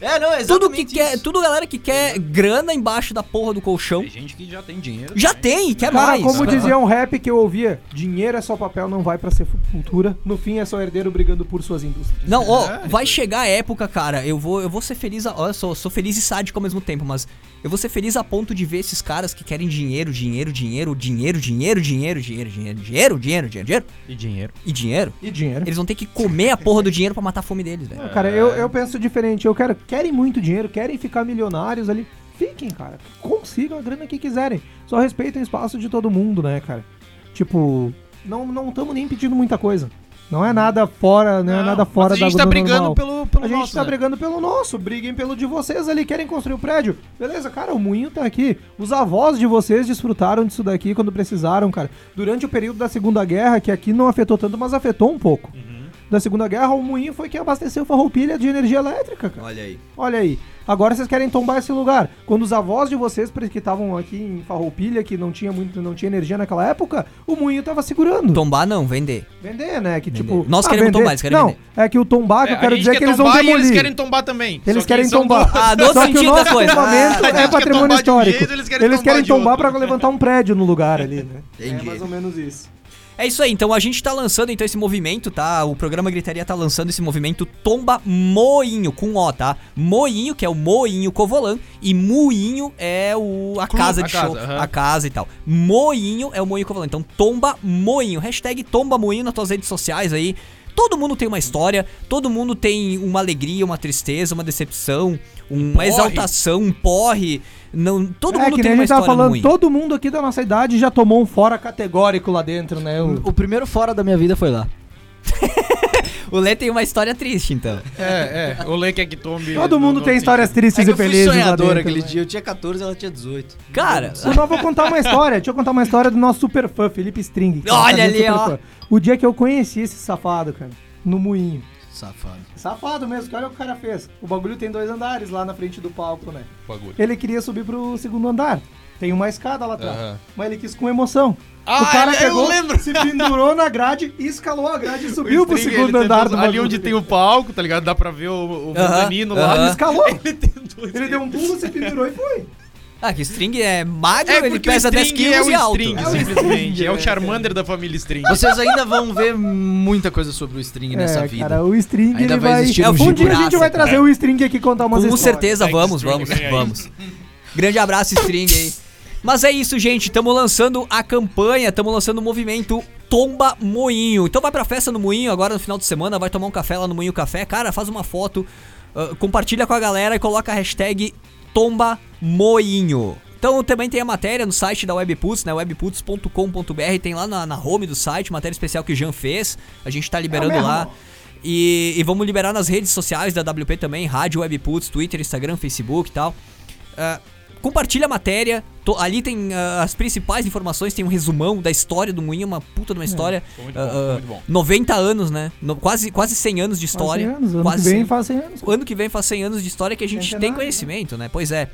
D: É, não, é
A: Tudo que
D: exatamente
A: quer,
D: isso.
A: tudo galera que quer grana embaixo da porra do colchão.
B: Tem gente que já tem dinheiro.
A: Já tem, quer
C: Cara,
A: mais.
C: como dizia um rap que eu ouvia, dinheiro é só papel, não vai pra ser cultura. No fim é só herdeiro brigando por suas indústrias.
A: Não, ó,
B: É,
A: vai chegar a época, cara. Eu vou, eu vou ser feliz. a- Olha, eu sou, sou feliz e sádico ao mesmo tempo, mas eu vou ser feliz a ponto de ver esses caras que querem dinheiro, dinheiro, dinheiro, dinheiro, dinheiro, dinheiro, dinheiro, dinheiro, dinheiro, dinheiro, dinheiro, dinheiro
B: E dinheiro.
A: e dinheiro.
C: E dinheiro.
A: Eles vão ter que comer a porra do dinheiro pra matar a fome deles, velho.
C: Cara, eu, eu penso diferente. Eu quero. Querem muito dinheiro, querem ficar milionários ali. Fiquem, cara. Consigam a grana que quiserem. Só respeitem o espaço de todo mundo, né, cara? Tipo, não não estamos nem pedindo muita coisa. Não é nada fora, não, é nada fora
B: mas a
C: da
B: gente tá
C: do
B: brigando
C: normal.
B: pelo, pelo
C: A gente
B: nosso,
C: tá
B: né?
C: brigando pelo nosso, briguem pelo de vocês ali, querem construir o prédio. Beleza, cara, o moinho tá aqui. Os avós de vocês desfrutaram disso daqui quando precisaram, cara. Durante o período da Segunda Guerra, que aqui não afetou tanto, mas afetou um pouco.
B: Uhum.
C: Da Segunda Guerra, o moinho foi quem abasteceu Farroupilha de energia elétrica, cara.
A: Olha aí.
C: Olha aí. Agora vocês querem tombar esse lugar. Quando os avós de vocês que estavam aqui em Farroupilha, que não tinha muito, não tinha energia naquela época, o moinho tava segurando.
A: Tombar não, vender.
C: Vender, né? Que
A: Vender.
C: tipo.
A: Nós queremos tombar, eles querem
C: Não,
A: vender.
C: é que o tombar, que
B: É,
C: eu quero dizer
B: quer
C: que eles vão
B: tombar e
C: demolir.
B: eles querem tombar também.
C: Eles
B: Só que
C: querem tombar.
B: do-
A: Ah, no
C: Só que o nosso
A: coisa.
C: tombamento
B: Ah,
C: é patrimônio
B: de um
C: histórico.
B: jeito, eles querem
C: eles
B: tombar
C: querem tombar pra levantar um prédio no lugar ali, né?
A: Entendi.
C: É mais ou menos isso.
A: É isso aí, então a gente tá lançando então esse movimento, tá? O programa Gritaria tá lançando esse movimento Tomba Moinho, com O, tá? Moinho, que é o Moinho Covolan, e Moinho é o, a
B: Clube,
A: casa
B: a
A: de
B: casa,
A: show,
B: aham.
A: a casa e tal. Moinho é o Moinho Covolan, então Tomba Moinho, hashtag Tomba Moinho nas tuas redes sociais aí. Todo mundo tem uma história, todo mundo tem uma alegria, uma tristeza, uma decepção, uma
B: porre.
A: exaltação, um porre. Não, todo
C: é
A: mundo
C: que
A: tem
C: nem a
A: uma
C: gente tava falando,
A: Moinho.
C: todo mundo aqui da nossa idade já tomou um fora categórico lá dentro, né? O-
D: O primeiro fora da minha vida foi lá.
A: O Lê tem uma história triste, então.
B: É, é. O Lê quer que tombe.
C: Todo mundo
B: no-
C: tem histórias tristes
D: É
C: e
D: eu fui
C: felizes lá
D: sonhador
C: dentro.
D: aquele
C: né?
D: dia. Eu tinha 14, ela tinha 18.
A: Cara,
C: Eu não vou contar uma história. Deixa eu contar uma história do nosso super fã, Felipe String. é
A: Olha
C: cara
A: ali, ó.
C: fã. O dia que eu conheci esse safado, cara, no moinho.
D: Safado.
C: Safado mesmo, que olha o que o cara fez. O bagulho tem dois andares lá na frente do palco, né?
B: Bagulho.
C: Ele queria subir pro segundo andar. Tem uma escada lá atrás.
B: Aham.
C: Mas ele quis com emoção.
B: Ah,
C: o cara
B: eu
C: pegou,
B: lembro.
C: se pendurou na grade e escalou a grade e subiu pro segundo
B: ele
C: andar
B: tentou-
C: do
B: Ali onde tem o palco, tá ligado? Dá pra ver o, o
A: Aham,
B: mezanino lá.
C: Ele escalou.
B: Ele tentou.
C: Ele deu um pulo, se pendurou e foi.
A: Ah, que string é magro,
B: É
A: ele
B: o
A: pesa 10
B: String
A: quilos
B: é o
A: e alto.
B: String,
C: É o
B: simplesmente.
C: String,
B: É o
C: é,
B: Charmander da família String.
D: Vocês ainda vão ver muita coisa sobre o string nessa
C: é,
D: vida.
C: cara, o String
D: Ainda
C: ele
D: vai
C: vai...
D: existir
A: É o
D: um
C: um dia a gente vai
A: cara.
C: trazer o String aqui contar umas
A: Com
C: histórias.
A: certeza,
B: Thanks,
A: vamos, vamos, vamos. Grande abraço, String aí. Mas é isso, gente. Estamos lançando a campanha, estamos lançando o movimento Tomba Moinho. Então vai pra festa no Moinho agora no final de semana, vai tomar um café lá no Moinho Café. Cara, faz uma foto, ah, compartilha com a galera e coloca a hashtag Tomba Moinho. Então também tem a matéria no site da Webputs, né? webputs.com.br, tem lá na, na home do site, matéria especial que o Jean fez. A gente tá liberando
C: mesmo?
A: lá. E, e vamos liberar nas redes sociais da WP também, Rádio Webputs, Twitter, Instagram, Facebook e tal. Ah, compartilha a matéria. to- ali tem ah, as principais informações, tem um resumão da história do Moinho, uma puta de uma história.
B: Foi muito
A: Ah,
B: bom,
A: ah,
B: muito bom.
A: 90 anos, né? No- quase, quase 100 anos de história.
C: 100 anos, ano
A: quase
C: que vem
A: 100.
C: faz 100 anos.
A: Ano que vem faz 100 anos de história que a gente tem
C: Centenário,
A: conhecimento, né? Pois é.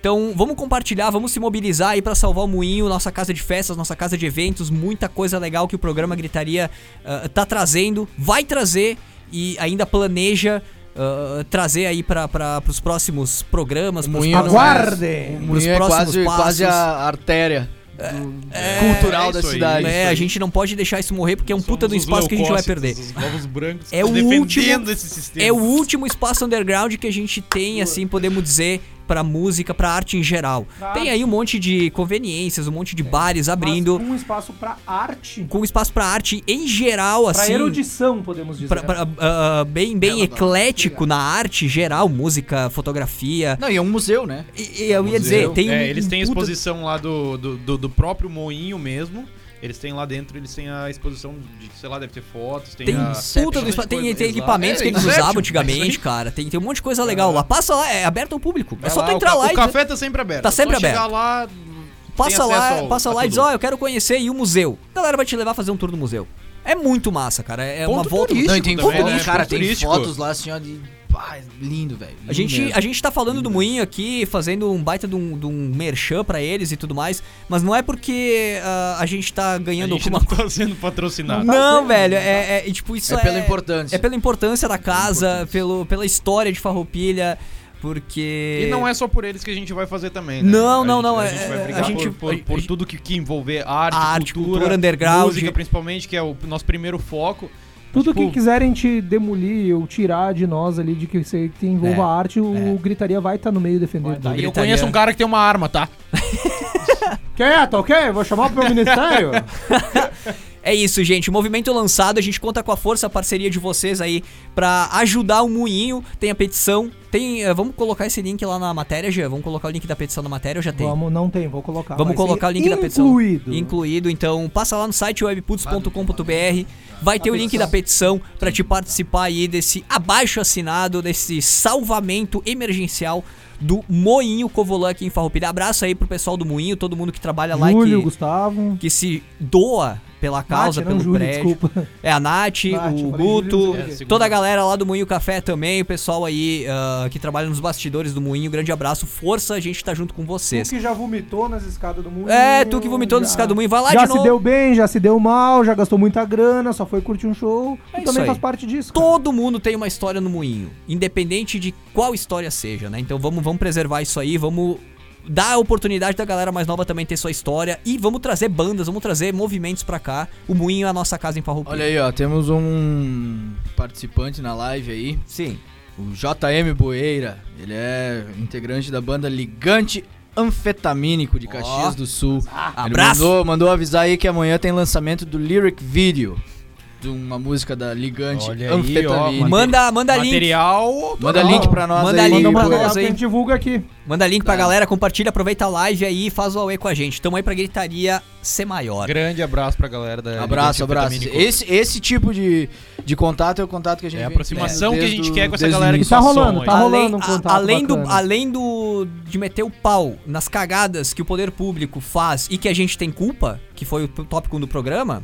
A: Então, vamos compartilhar, vamos se mobilizar aí pra salvar o Moinho, nossa casa de festas, nossa casa de eventos, muita coisa legal que o programa Gritaria ah, tá trazendo, vai trazer e ainda planeja ah, trazer aí para os próximos programas, pros
D: Moinho
A: próximos-
D: é-
A: Pros
D: é quase,
A: passos.
D: quase a artéria do- cultural
B: é
D: da
B: isso aí,
D: cidade.
A: É, a gente não pode deixar isso morrer porque é um puta do espaço que a gente vai perder. É o
B: defendendo
A: último-
B: esse sistema.
A: É o último espaço underground que a gente tem, assim, podemos dizer, pra música, pra arte em geral.
C: Pra
A: Tem
C: arte.
A: aí um monte de conveniências, um monte de bares abrindo,
C: Mas um espaço pra arte,
A: com espaço pra arte em geral,
C: pra
A: assim.
C: erudição, podemos dizer.
A: pra- pra- ah, bem bem eclético na arte geral, música, fotografia.
D: Não, e é um museu, né?
A: E, e eu ia dizer, tem um,
B: É, eles têm
A: um puta-
B: exposição lá do, do, do, do próprio moinho mesmo. Eles têm lá dentro, eles têm a exposição de, sei lá, deve ter fotos, tem,
A: Tem
B: a...
A: puta do
B: bastante
A: espaço, tem, tem
B: Exato.
A: equipamentos
B: É,
A: que eles
B: Inception,
A: usavam
B: é isso
A: antigamente, cara. Tem, tem um monte de coisa legal lá. Passa lá, é aberto ao público. É,
B: É
A: só
B: lá,
A: tu
B: o
A: entrar
B: ca-
A: lá
B: O
A: e
B: café tá sempre aberto.
A: Tá
B: é
A: sempre
B: chegar
A: aberto.
B: lá,
A: Passa
B: tem
A: lá,
B: ao-
A: passa lá e diz, ó, eu quero conhecer aí o museu. A galera vai te levar a fazer um tour no museu. É muito massa, cara. É uma
B: Ponto
A: volta.
B: turístico
D: Não, e tem
B: também, né?
D: cara,
B: Ponto
D: tem
B: turístico.
D: fotos lá assim, ó, de. Pá, lindo, velho.
A: A gente, a gente tá falando do Moinho aqui, fazendo um baita de um, de um merchan pra eles e tudo mais, mas não é porque ah, a gente tá
B: A
A: ganhando
B: gente
A: alguma
B: não
A: coisa.
B: tá sendo patrocinado.
A: Não, velho, é, é- tipo, isso
D: É
A: é...
D: pela importância.
A: É pela importância da casa, pelo, pela história de Farroupilha, porque...
B: E não é só por eles que a gente vai fazer também, né?
A: Não,
B: A
A: não,
B: gente-
A: não,
B: A
A: é-
B: gente
A: é-
B: vai
A: a
B: brigar
A: gente-
B: por, por-
A: a-
B: por
A: a-
B: tudo que, que envolver arte,
A: Arte,
B: cultura,
A: cultura underground.
B: música principalmente, que é o nosso primeiro foco.
C: Tudo
B: Tipo,
C: que quiserem te demolir ou tirar de nós ali, de que você que envolva
A: É,
C: a arte, o Gritaria vai estar no meio defendendo.
B: Tá, e eu conheço um cara que tem uma arma, tá?
C: Quieto, ok? Vou chamar pro meu ministério.
A: É isso, gente. Movimento lançado. A gente conta com a força, a parceria de vocês aí pra ajudar o Moinho. Tem a petição. Tem. eh, vamos colocar esse link lá na matéria, já. Vamos colocar o link da petição na matéria, eu já tenho.
C: Vamos, não tem, vou colocar.
A: Vamos colocar o link da petição.
C: Incluído.
A: Incluído. Então, passa lá no site webputs.com.br. Vai ter o link da petição pra te participar aí desse abaixo assinado, desse salvamento emergencial do Moinho Covolan aqui em Farroupilha. Abraço aí pro pessoal do Moinho, todo mundo que trabalha lá
C: Júlio,
A: que,
C: Gustavo.
A: que se doa pela causa,
C: Nath,
A: pelo
C: Júlio,
A: prédio.
C: desculpa.
A: É a Nath,
C: Nath,
A: o Guto,
C: quê.
A: toda a galera lá do Moinho Café também, o pessoal aí ah, que trabalha nos bastidores do Moinho. Grande abraço, força, a gente tá junto com
C: Tu
A: vocês.
C: que já vomitou nas escadas do mundo.
A: É, tu que vomitou nas escadas do Moinho, vai lá
C: já
A: de
C: se
A: novo.
C: deu bem, já se deu mal, já gastou muita grana, só foi curtir um show.
A: É
C: e também
A: aí.
C: faz parte disso. cara.
A: Todo mundo tem uma história no Moinho, independente de qual história seja, né? Então vamos, vamos preservar isso aí, vamos dar a oportunidade da galera mais nova também ter sua história e vamos trazer bandas, vamos trazer movimentos pra cá. O Moinho é a nossa casa em Farroupilha.
D: Olha aí, ó, temos um participante na live aí,
A: Sim.
D: o JM Boeira. Ele é integrante da banda Ligante Anfetamínico de Caxias
A: Ó.
D: do Sul. Ele
A: Abraço.
D: mandou, mandou avisar aí que amanhã tem lançamento do lyric video de uma música da Ligante
B: Olha aí, ó.
A: Manda, manda link.
B: Material.
D: Manda link pra nós
A: Manda
D: aí.
A: link
C: Manda
A: pra
C: pra
A: nós aí.
C: a gente divulga aqui.
A: Manda link pra
D: Tá.
A: galera, compartilha, aproveita a live aí e faz o Aue com a gente. Tamo aí pra gritaria ser maior.
B: Grande abraço pra galera da
D: Abraço,
B: Ligante
D: abraço. Esse, esse tipo de, de contato é o contato que a gente
B: É a
D: vem-
B: aproximação que a gente quer com essa galera que.
C: Tá
B: só
C: rolando, tá rolando.
A: além,
C: um contato
A: além do além do de meter o pau nas cagadas que o poder público faz e que a gente tem culpa, que foi o tópico do programa,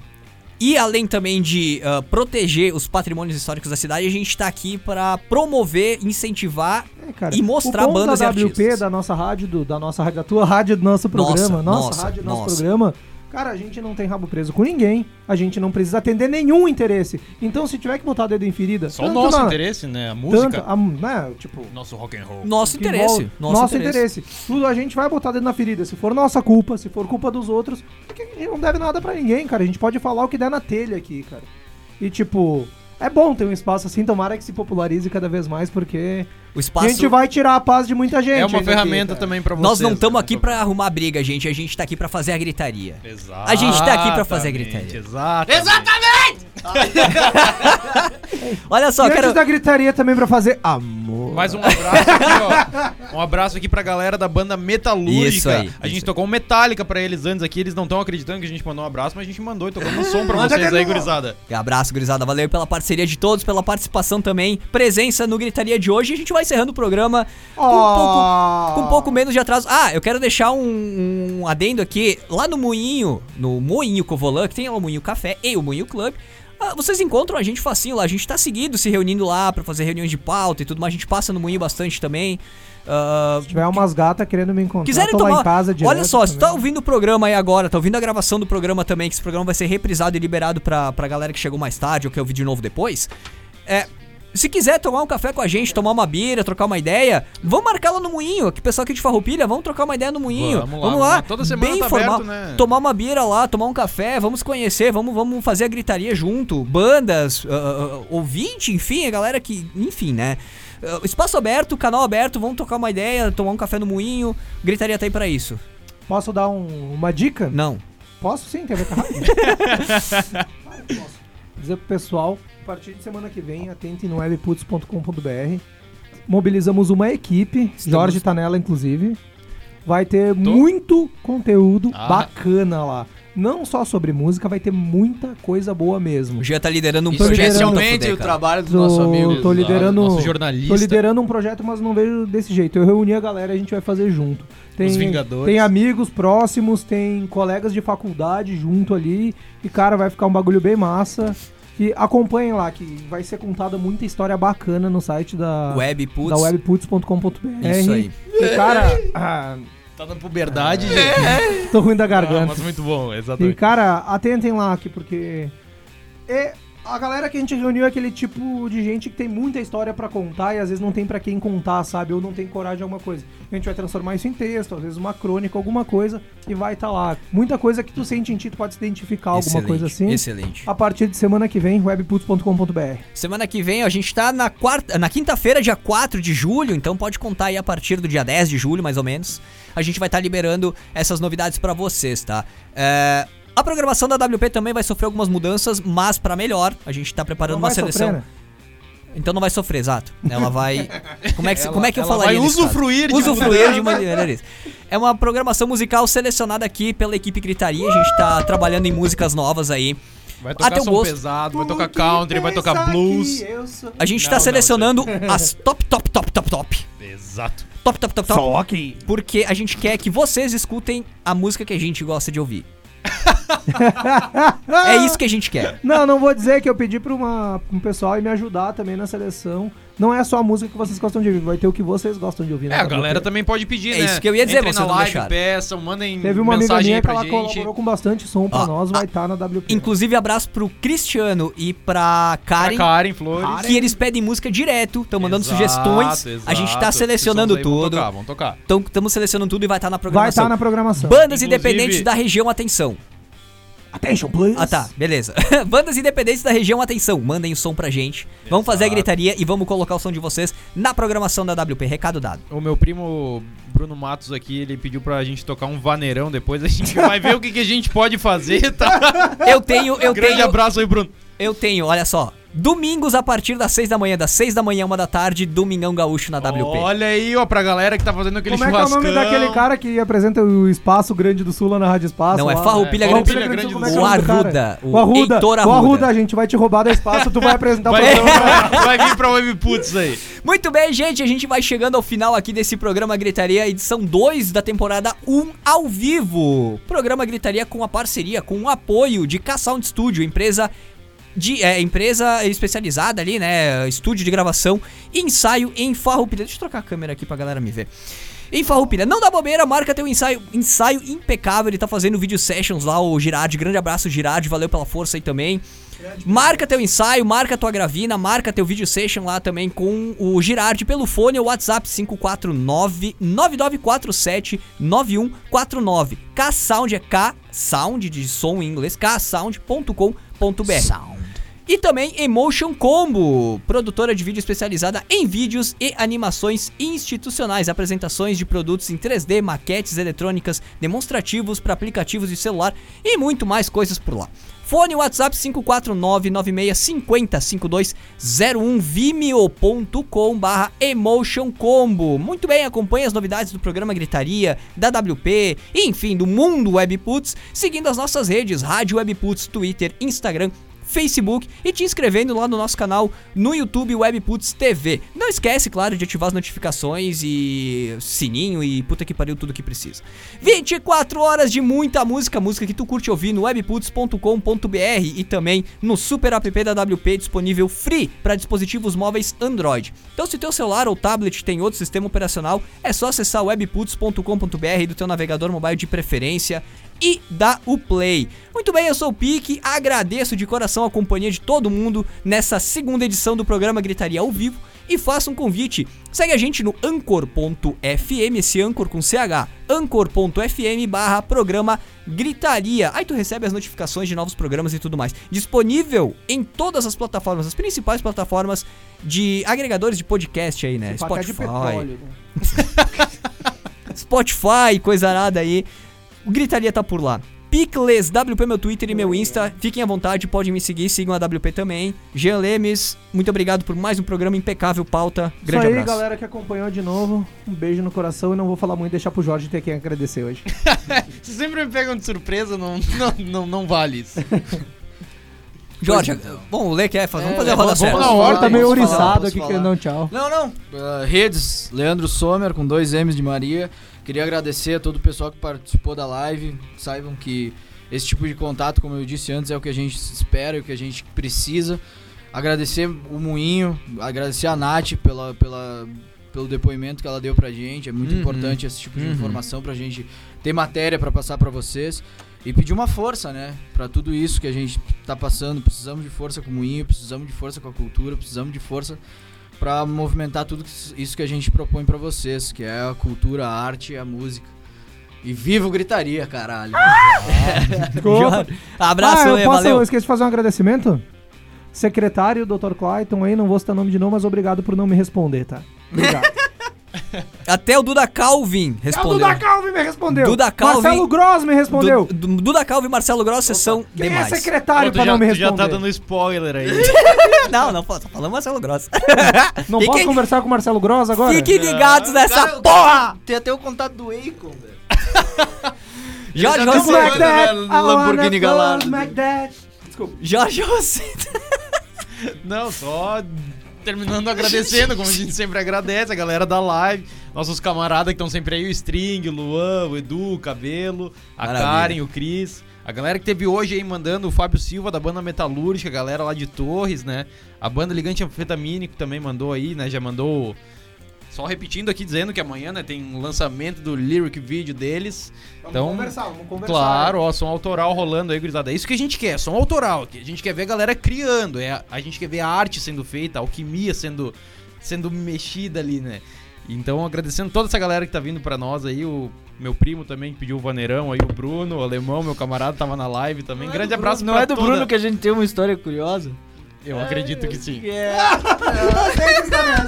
A: e além também de ah, proteger os patrimônios históricos da cidade, a gente tá aqui pra promover, incentivar
C: É, cara,
A: E mostrar bandas e
C: da WP,
A: artistas.
C: da nossa rádio, do- da nossa rádio, da tua rádio, do nosso
A: Nossa,
C: programa, nossa,
A: nossa,
C: rádio, do nosso
A: nossa.
C: programa. Cara, a gente não tem rabo preso com ninguém. A gente não precisa atender nenhum interesse. Então, se tiver que botar dedo em ferida,
B: Só o nosso
C: na-
B: interesse, né? A música.
C: Tanto, a, né, tipo,
B: Nosso rock and roll.
A: nosso interesse,
C: envolve-
A: nosso, interesse.
C: Tudo a gente vai botar dedo na ferida. Se for nossa culpa, se for culpa dos outros, porque a gente não deve nada pra ninguém, cara. A gente pode falar o que der na telha aqui, cara. E tipo, é bom ter um espaço assim, tomara que se popularize cada vez mais, porque
A: O espaço
C: a gente vai tirar a paz de muita gente.
B: É uma ferramenta
C: aqui,
B: também pra vocês.
A: Nós não estamos
B: né?
A: aqui pra arrumar briga, gente. A gente tá aqui pra fazer a gritaria.
B: Exatamente.
A: A gente tá aqui pra fazer a gritaria.
B: Exatamente.
A: Olha
C: E
A: só,
C: antes
A: quero
C: da gritaria também pra fazer amor.
B: Mais um abraço aqui, ó. Um abraço aqui pra galera da banda Metalúrgica.
A: Isso aí,
B: A
A: isso
B: gente
A: aí.
B: tocou um Metallica pra eles antes aqui. Eles não estão acreditando que a gente mandou um abraço, mas a gente mandou e tocamos um som pra
C: Manda
B: vocês aí, gurizada.
A: Abraço, gurizada. Valeu pela parceria de todos, pela participação também, presença no Gritaria de hoje. A gente vai encerrando o programa com, um pouco, com um pouco menos de atraso. Ah, eu quero deixar um, um adendo aqui. Lá no Moinho, no Moinho Covolan, que tem lá o Moinho Café e o Moinho Club. ah, vocês encontram a gente facinho lá, a gente tá seguido se reunindo lá pra fazer reuniões de pauta e tudo mais. A gente passa no Moinho bastante também. Ah,
C: Se tiver umas gatas querendo me encontrar,
A: Quiserem
C: tô
A: tomar.
C: em casa direto
A: Olha só, se tu tá ouvindo o programa aí agora, tá ouvindo a gravação do programa também, que esse programa vai ser reprisado e liberado pra, pra galera que chegou mais tarde ou quer ouvir de novo depois. É. Se quiser tomar um café com a gente, tomar uma bira, trocar uma ideia, vamos marcar lá no Moinho. Aqui, pessoal aqui de Farroupilha, vamos trocar uma ideia no Moinho.
B: Vamos lá, vamos lá. Toda semana
A: bem
B: tá
A: informal.
B: aberto, né?
A: Tomar uma bira lá, tomar um café, vamos conhecer, vamos, vamos fazer a gritaria junto. Bandas, ah, ah, ouvinte, enfim, a galera que. Enfim, né? Ah, espaço aberto, canal aberto, vamos trocar uma ideia, tomar um café no Moinho. Gritaria tá aí pra isso.
C: Posso dar um- uma dica?
A: Não.
C: Posso sim, tem a ver com a rádio. Claro que posso. Dizer pro pessoal, a partir de semana que vem, atentem no webputs.com.br. Mobilizamos uma equipe, Jorge tá nela inclusive. Vai ter muito conteúdo
B: Ah.
C: bacana lá. Não só sobre música, vai ter muita coisa boa mesmo.
A: O Jean tá liderando um
C: Tô
A: projeto
D: Especialmente o trabalho do
C: Tô-
D: nosso amigo.
C: tô liderando-
B: Nosso jornalista.
C: Tô liderando um projeto, mas não vejo desse jeito. Eu reuni a galera e a gente vai fazer junto. Tem,
B: Os Vingadores.
C: Tem amigos próximos, tem colegas de faculdade junto ali. E, cara, vai ficar um bagulho bem massa. E acompanhem lá, que vai ser contada muita história bacana no site da,
A: Web, putz.
C: da webputs.com.br.
A: Isso aí.
C: E, cara, ah,
B: Tá na puberdade, gente.
C: tô ruim da
B: Ah,
C: garganta.
B: mas muito bom,
C: E,
B: exatamente.
C: cara, atentem lá aqui, porque. É, a galera que a gente reuniu é aquele tipo de gente que tem muita história pra contar e às vezes não tem pra quem contar, sabe? Ou não tem coragem de alguma coisa. A gente vai transformar isso em texto, às vezes uma crônica, alguma coisa, e vai estar lá. Muita coisa que tu sente em ti, tu pode se identificar, alguma
A: Excelente,
C: coisa assim.
A: Excelente.
C: A partir de semana que vem, webputs.com.br.
A: Semana que vem, a gente tá na quarta, na quinta-feira, dia 4 de julho, então pode contar aí a partir do dia 10 de julho, mais ou menos. A gente vai estar liberando essas novidades pra vocês, tá? É, a programação da WP também vai sofrer algumas mudanças, mas pra melhor. A gente tá preparando
C: Não
A: uma
C: vai
A: seleção.
C: sofrer, né?
A: Então não vai sofrer, exato. Ela vai. Como é que, como é que eu
B: ela
A: falaria?
B: vai usufruir de
A: usufruir de maneiras. É uma programação musical selecionada aqui pela equipe Gritaria. A gente tá trabalhando em músicas novas aí.
B: Vai
A: A
B: tocar
A: teu
B: som
A: gosto.
B: pesado, vai tocar country, vai tocar blues.
A: A gente
B: Não,
A: tá
B: não,
A: selecionando as top, top, top, top, top.
B: Exato.
A: Top, top, top, top.
C: Só que.
A: Porque a gente quer que vocês escutem a música que a gente gosta de ouvir. É isso que a gente quer.
C: Não, não vou dizer que eu pedi pra um pessoal e me ajudar também na seleção. Não é só a música que vocês gostam de ouvir, vai ter o que vocês gostam de ouvir.
B: É,
C: na
B: a galera também pode pedir,
A: É
B: né?
A: isso que eu ia dizer,
B: Entrem
A: vocês
B: na live, peçam, mandem
C: Teve uma amiga minha que ela
B: gente.
C: colaborou com bastante som pra
A: Ó,
C: nós, vai estar na WP.
A: Inclusive, abraço pro Cristiano e pra
B: Pra
A: Karen.
B: Karen Flores.
A: Que eles pedem música direto, estão mandando
B: Exato,
A: sugestões. A gente tá
B: exato.
A: selecionando tudo.
B: tocar, vão tocar.
A: Então, estamos selecionando tudo e vai estar na
C: vai
A: programação.
C: estar na programação.
A: Bandas
B: Inclusive-
A: independentes da região, atenção.
C: Attention, please.
A: Ah tá, beleza. Bandas independentes da região, atenção, mandem o som pra gente. Vamos fazer a
B: Exato.
A: gritaria e vamos colocar o som de vocês na programação da WP. Recado dado.
B: O meu primo Bruno Matos aqui, ele pediu pra gente tocar um vaneirão depois. A gente vai ver o que, que a gente pode fazer, tá?
A: Eu tenho, eu
B: Grande
A: tenho,
B: abraço aí, Bruno.
A: eu tenho, olha só. Domingos a partir das 6 da manhã, das 6 da manhã, uma da tarde, Domingão Gaúcho na WP.
B: Olha aí, ó, pra galera que tá fazendo aquele
C: Como é que é o
B: churrascão.
C: nome daquele cara que apresenta o Espaço Grande do Sul lá na Rádio Espaço?
A: Não, é
C: lá?
A: Farroupilha
B: É,
A: Grande
B: Farroupilha
A: do
B: Grande
A: Sul.
B: do
C: como é é
A: O
C: do cara?
A: Arruda.
C: O Arruda.
A: Heitor
C: O
A: Arruda.
C: Arruda, a gente vai te roubar da Espaço, tu vai apresentar o
B: Vai,
C: programa pra...
B: vai vir pra Webputs aí.
A: Muito bem, gente, a gente vai chegando ao final aqui desse programa Gritaria, edição 2 da temporada 1 ao vivo. Programa Gritaria com a parceria, com o apoio de K-Sound Studio, empresa de é, empresa especializada ali, né, estúdio de gravação, ensaio em Farroupilha. Deixa eu trocar a câmera aqui pra galera me ver. Em Farroupilha, não dá bobeira, marca teu ensaio, ensaio impecável, ele tá fazendo vídeo sessions lá, o Girardi, grande abraço Girardi, valeu pela força aí também. Marca teu ensaio, marca tua gravina, marca teu vídeo session lá também com o Girardi pelo fone ou WhatsApp 549 9947 9149. K-Sound é K-Sound de som em inglês, ksound.com.br. E também Emotion Combo, produtora de vídeo especializada em vídeos e animações institucionais, apresentações de produtos em 3D, maquetes eletrônicas, demonstrativos para aplicativos de celular e muito mais coisas por lá. Fone WhatsApp 54996505201 vimeo.com barra Emotion Combo. Muito bem, acompanhe as novidades do programa Gritaria, da WP, enfim, do mundo Webputs, seguindo as nossas redes, Rádio Webputs, Twitter, Instagram, Facebook e te inscrevendo lá no nosso canal no YouTube Webputs TV. Não esquece, claro, de ativar as notificações e sininho e puta que pariu tudo que precisa. 24 horas de muita música, música que tu curte ouvir no webputs.com.br e também no super app da WP disponível free para dispositivos móveis Android. Então se teu celular ou tablet tem outro sistema operacional, é só acessar webputs.com.br do teu navegador mobile de preferência e dá o play. Muito bem, eu sou o Pique, agradeço de coração a companhia de todo mundo nessa segunda edição do programa Gritaria ao vivo e faço um convite. Segue a gente no anchor.fm, esse anchor com CH, anchor.fm barra programa Gritaria. Aí tu recebe as notificações de novos programas e tudo mais. Disponível em todas as plataformas, as principais plataformas de agregadores de podcast aí, né?
C: Petróleo, né?
A: Spotify, coisa nada aí. O Gritaria tá por lá. Picles, WP meu Twitter e meu Insta. Fiquem à vontade, podem me seguir, sigam a WP também. Jean Lemes, muito obrigado por mais um programa impecável, pauta. Grande
C: Isso aí,
A: abraço.
C: galera que acompanhou de novo. Um beijo no coração e não vou falar muito, deixar pro Jorge ter quem agradecer hoje.
B: Se sempre me pegam de surpresa, não, não, não, não vale isso.
A: Jorge, bom, o Lê quer fazer. Vamos fazer a
D: É,
A: roda
D: vamos-
A: certa.
D: vamos
C: Na hora tá meio ouriçado aqui
D: falar.
C: querendo dar um tchau.
D: Não, não. Ah, redes, Leandro Sommer, com dois M's de Maria. Queria agradecer a todo o pessoal que participou da live. Saibam que esse tipo de contato, como eu disse antes, é o que a gente espera, é o que a gente precisa. Agradecer o Moinho, agradecer a Nath pela, pela, pelo depoimento que ela deu pra gente. É muito
B: Uhum.
D: importante esse tipo de
B: Uhum.
D: informação pra gente ter matéria pra passar pra vocês. E pedir uma força, né? Pra tudo isso que a gente tá passando. Precisamos de força com o Moinho, precisamos de força com a cultura, precisamos de força pra movimentar tudo isso que a gente propõe pra vocês, que é a cultura, a arte e a música. E viva o gritaria, caralho.
A: Jorge, Abraço,
C: ah, eu posso,
A: valeu.
C: eu esqueci de fazer um agradecimento? Secretário, Dr. Clayton aí, não vou citar nome de novo, mas obrigado por não me responder, tá? Obrigado.
A: Até o Duda Calvin
C: Ah,
A: respondeu.
C: Duda Calvi me respondeu.
A: Duda Calvi-
C: Marcelo Gross me respondeu.
A: Du- Du- Duda Calvin e Marcelo Grossa são
C: Quem
A: demais.
C: é secretário
B: tu
C: pra
B: já,
C: não me
B: tu já
C: responder?
B: tá dando spoiler aí.
A: Não, não, tô falando Marcelo Grossa.
C: Não
A: Fiquem-
C: posso conversar com o Marcelo Gross agora?
A: Fiquem ligados nessa
D: Cara,
A: porra!
D: Tem até o contato do Akon, velho.
A: Jorge Rossi.
C: wanna
D: Lamborghini Gallardo.
C: like that.
A: Jorge Rossi.
B: Não, só terminando agradecendo, como a gente sempre agradece, a galera da live, nossos camaradas que estão sempre aí, o String, o Luan, o Edu, o Cabelo, a
A: Maravilha.
B: Karen, o Cris. A galera que teve hoje aí mandando o Fábio Silva da banda Metalúrgica, a galera lá de Torres, né? A banda Ligante Anfetamínico também mandou aí, né? Já mandou. Só repetindo aqui, dizendo que amanhã, né, tem um lançamento do lyric video deles. Então,
C: conversar, vamos conversar.
B: Claro, ó, som autoral rolando aí, gurizada. É isso que a gente quer, som autoral. que A gente quer ver a galera criando, é, a- gente quer ver a arte sendo feita, a alquimia sendo, sendo mexida ali, né? Então, agradecendo toda essa galera que tá vindo pra nós aí, o meu primo também que pediu o vaneirão aí, o Bruno, o alemão, meu camarada, tava na live também. Grande abraço
D: Não
B: pra
D: é do
B: toda-
D: Bruno que a gente tem uma história curiosa?
B: Eu acredito que sim.
D: É.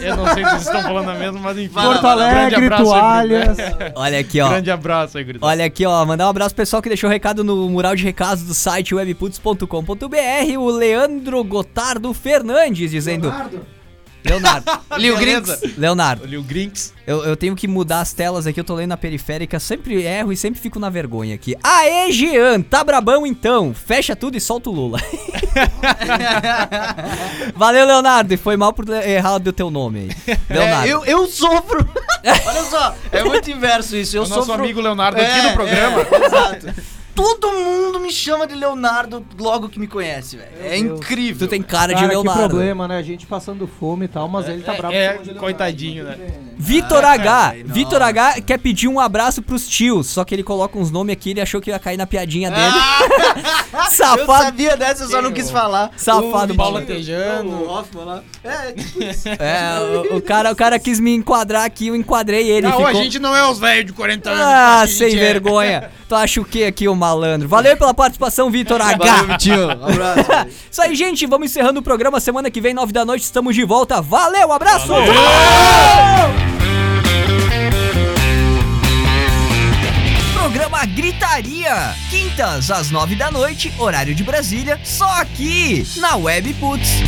B: Eu não sei se vocês estão falando a mesma, mas enfim.
C: Porto
B: Grande
C: Alegre,
B: abraço aí,
C: toalhas.
A: Olha aqui, ó.
B: Grande abraço aí, gurizada.
A: Olha aqui, ó. Mandar um abraço pro pessoal que deixou recado no mural de recados do site webputs.com.br. O Leandro Gotardo Fernandes dizendo. Leonardo.
D: Lil
B: Beleza.
D: Grinks.
A: Leonardo,
B: Ali o Grinks.
A: eu, eu tenho que mudar as telas aqui. Eu tô lendo na periférica. Sempre erro e sempre fico na vergonha aqui. Aê, Jean, tá brabão então. Fecha tudo e solta o Lula. Valeu, Leonardo. E foi mal por errar o teu nome aí. Leonardo.
D: É, eu, eu sofro. Olha só, é muito inverso isso. Eu
B: o nosso
D: sofro.
B: amigo Leonardo aqui
D: É,
B: no programa.
D: é, exato. Todo mundo me chama de Leonardo logo que me conhece, velho. É
C: Deus.
D: incrível.
A: Tu tem cara,
C: Cara,
A: de
C: que
A: Leonardo.
C: problema, né? A gente passando fome e tal, mas ele tá bravo.
B: É,
C: de Leonardo.
B: coitadinho, né?
A: Vitor H.
D: velho,
A: Vitor. H quer pedir um abraço pros tios, só que ele coloca uns nomes aqui, ele achou que ia cair na piadinha dele.
D: Eu
A: Safado.
D: sabia dessa, eu só não quis falar.
A: Safado,
D: O
A: Paulo
B: Tejano.
D: o Hoffman lá. É, tipo isso.
A: É, o, o cara, o cara quis me enquadrar aqui, eu enquadrei ele.
B: Não,
A: ficou...
B: a gente não é os velhos de 40 anos.
A: Ah, sem
B: é-
A: vergonha. Tu acha o que aqui, o malandro? Valeu pela participação, Vitor H.
D: Valeu, Vitinho. Abraço.
A: Isso aí, gente. Vamos encerrando o programa. Semana que vem, nove da noite, estamos de volta. Valeu, abraço! Programa Gritaria. Quintas às nove da noite, horário de Brasília. Só aqui, na Web Putz.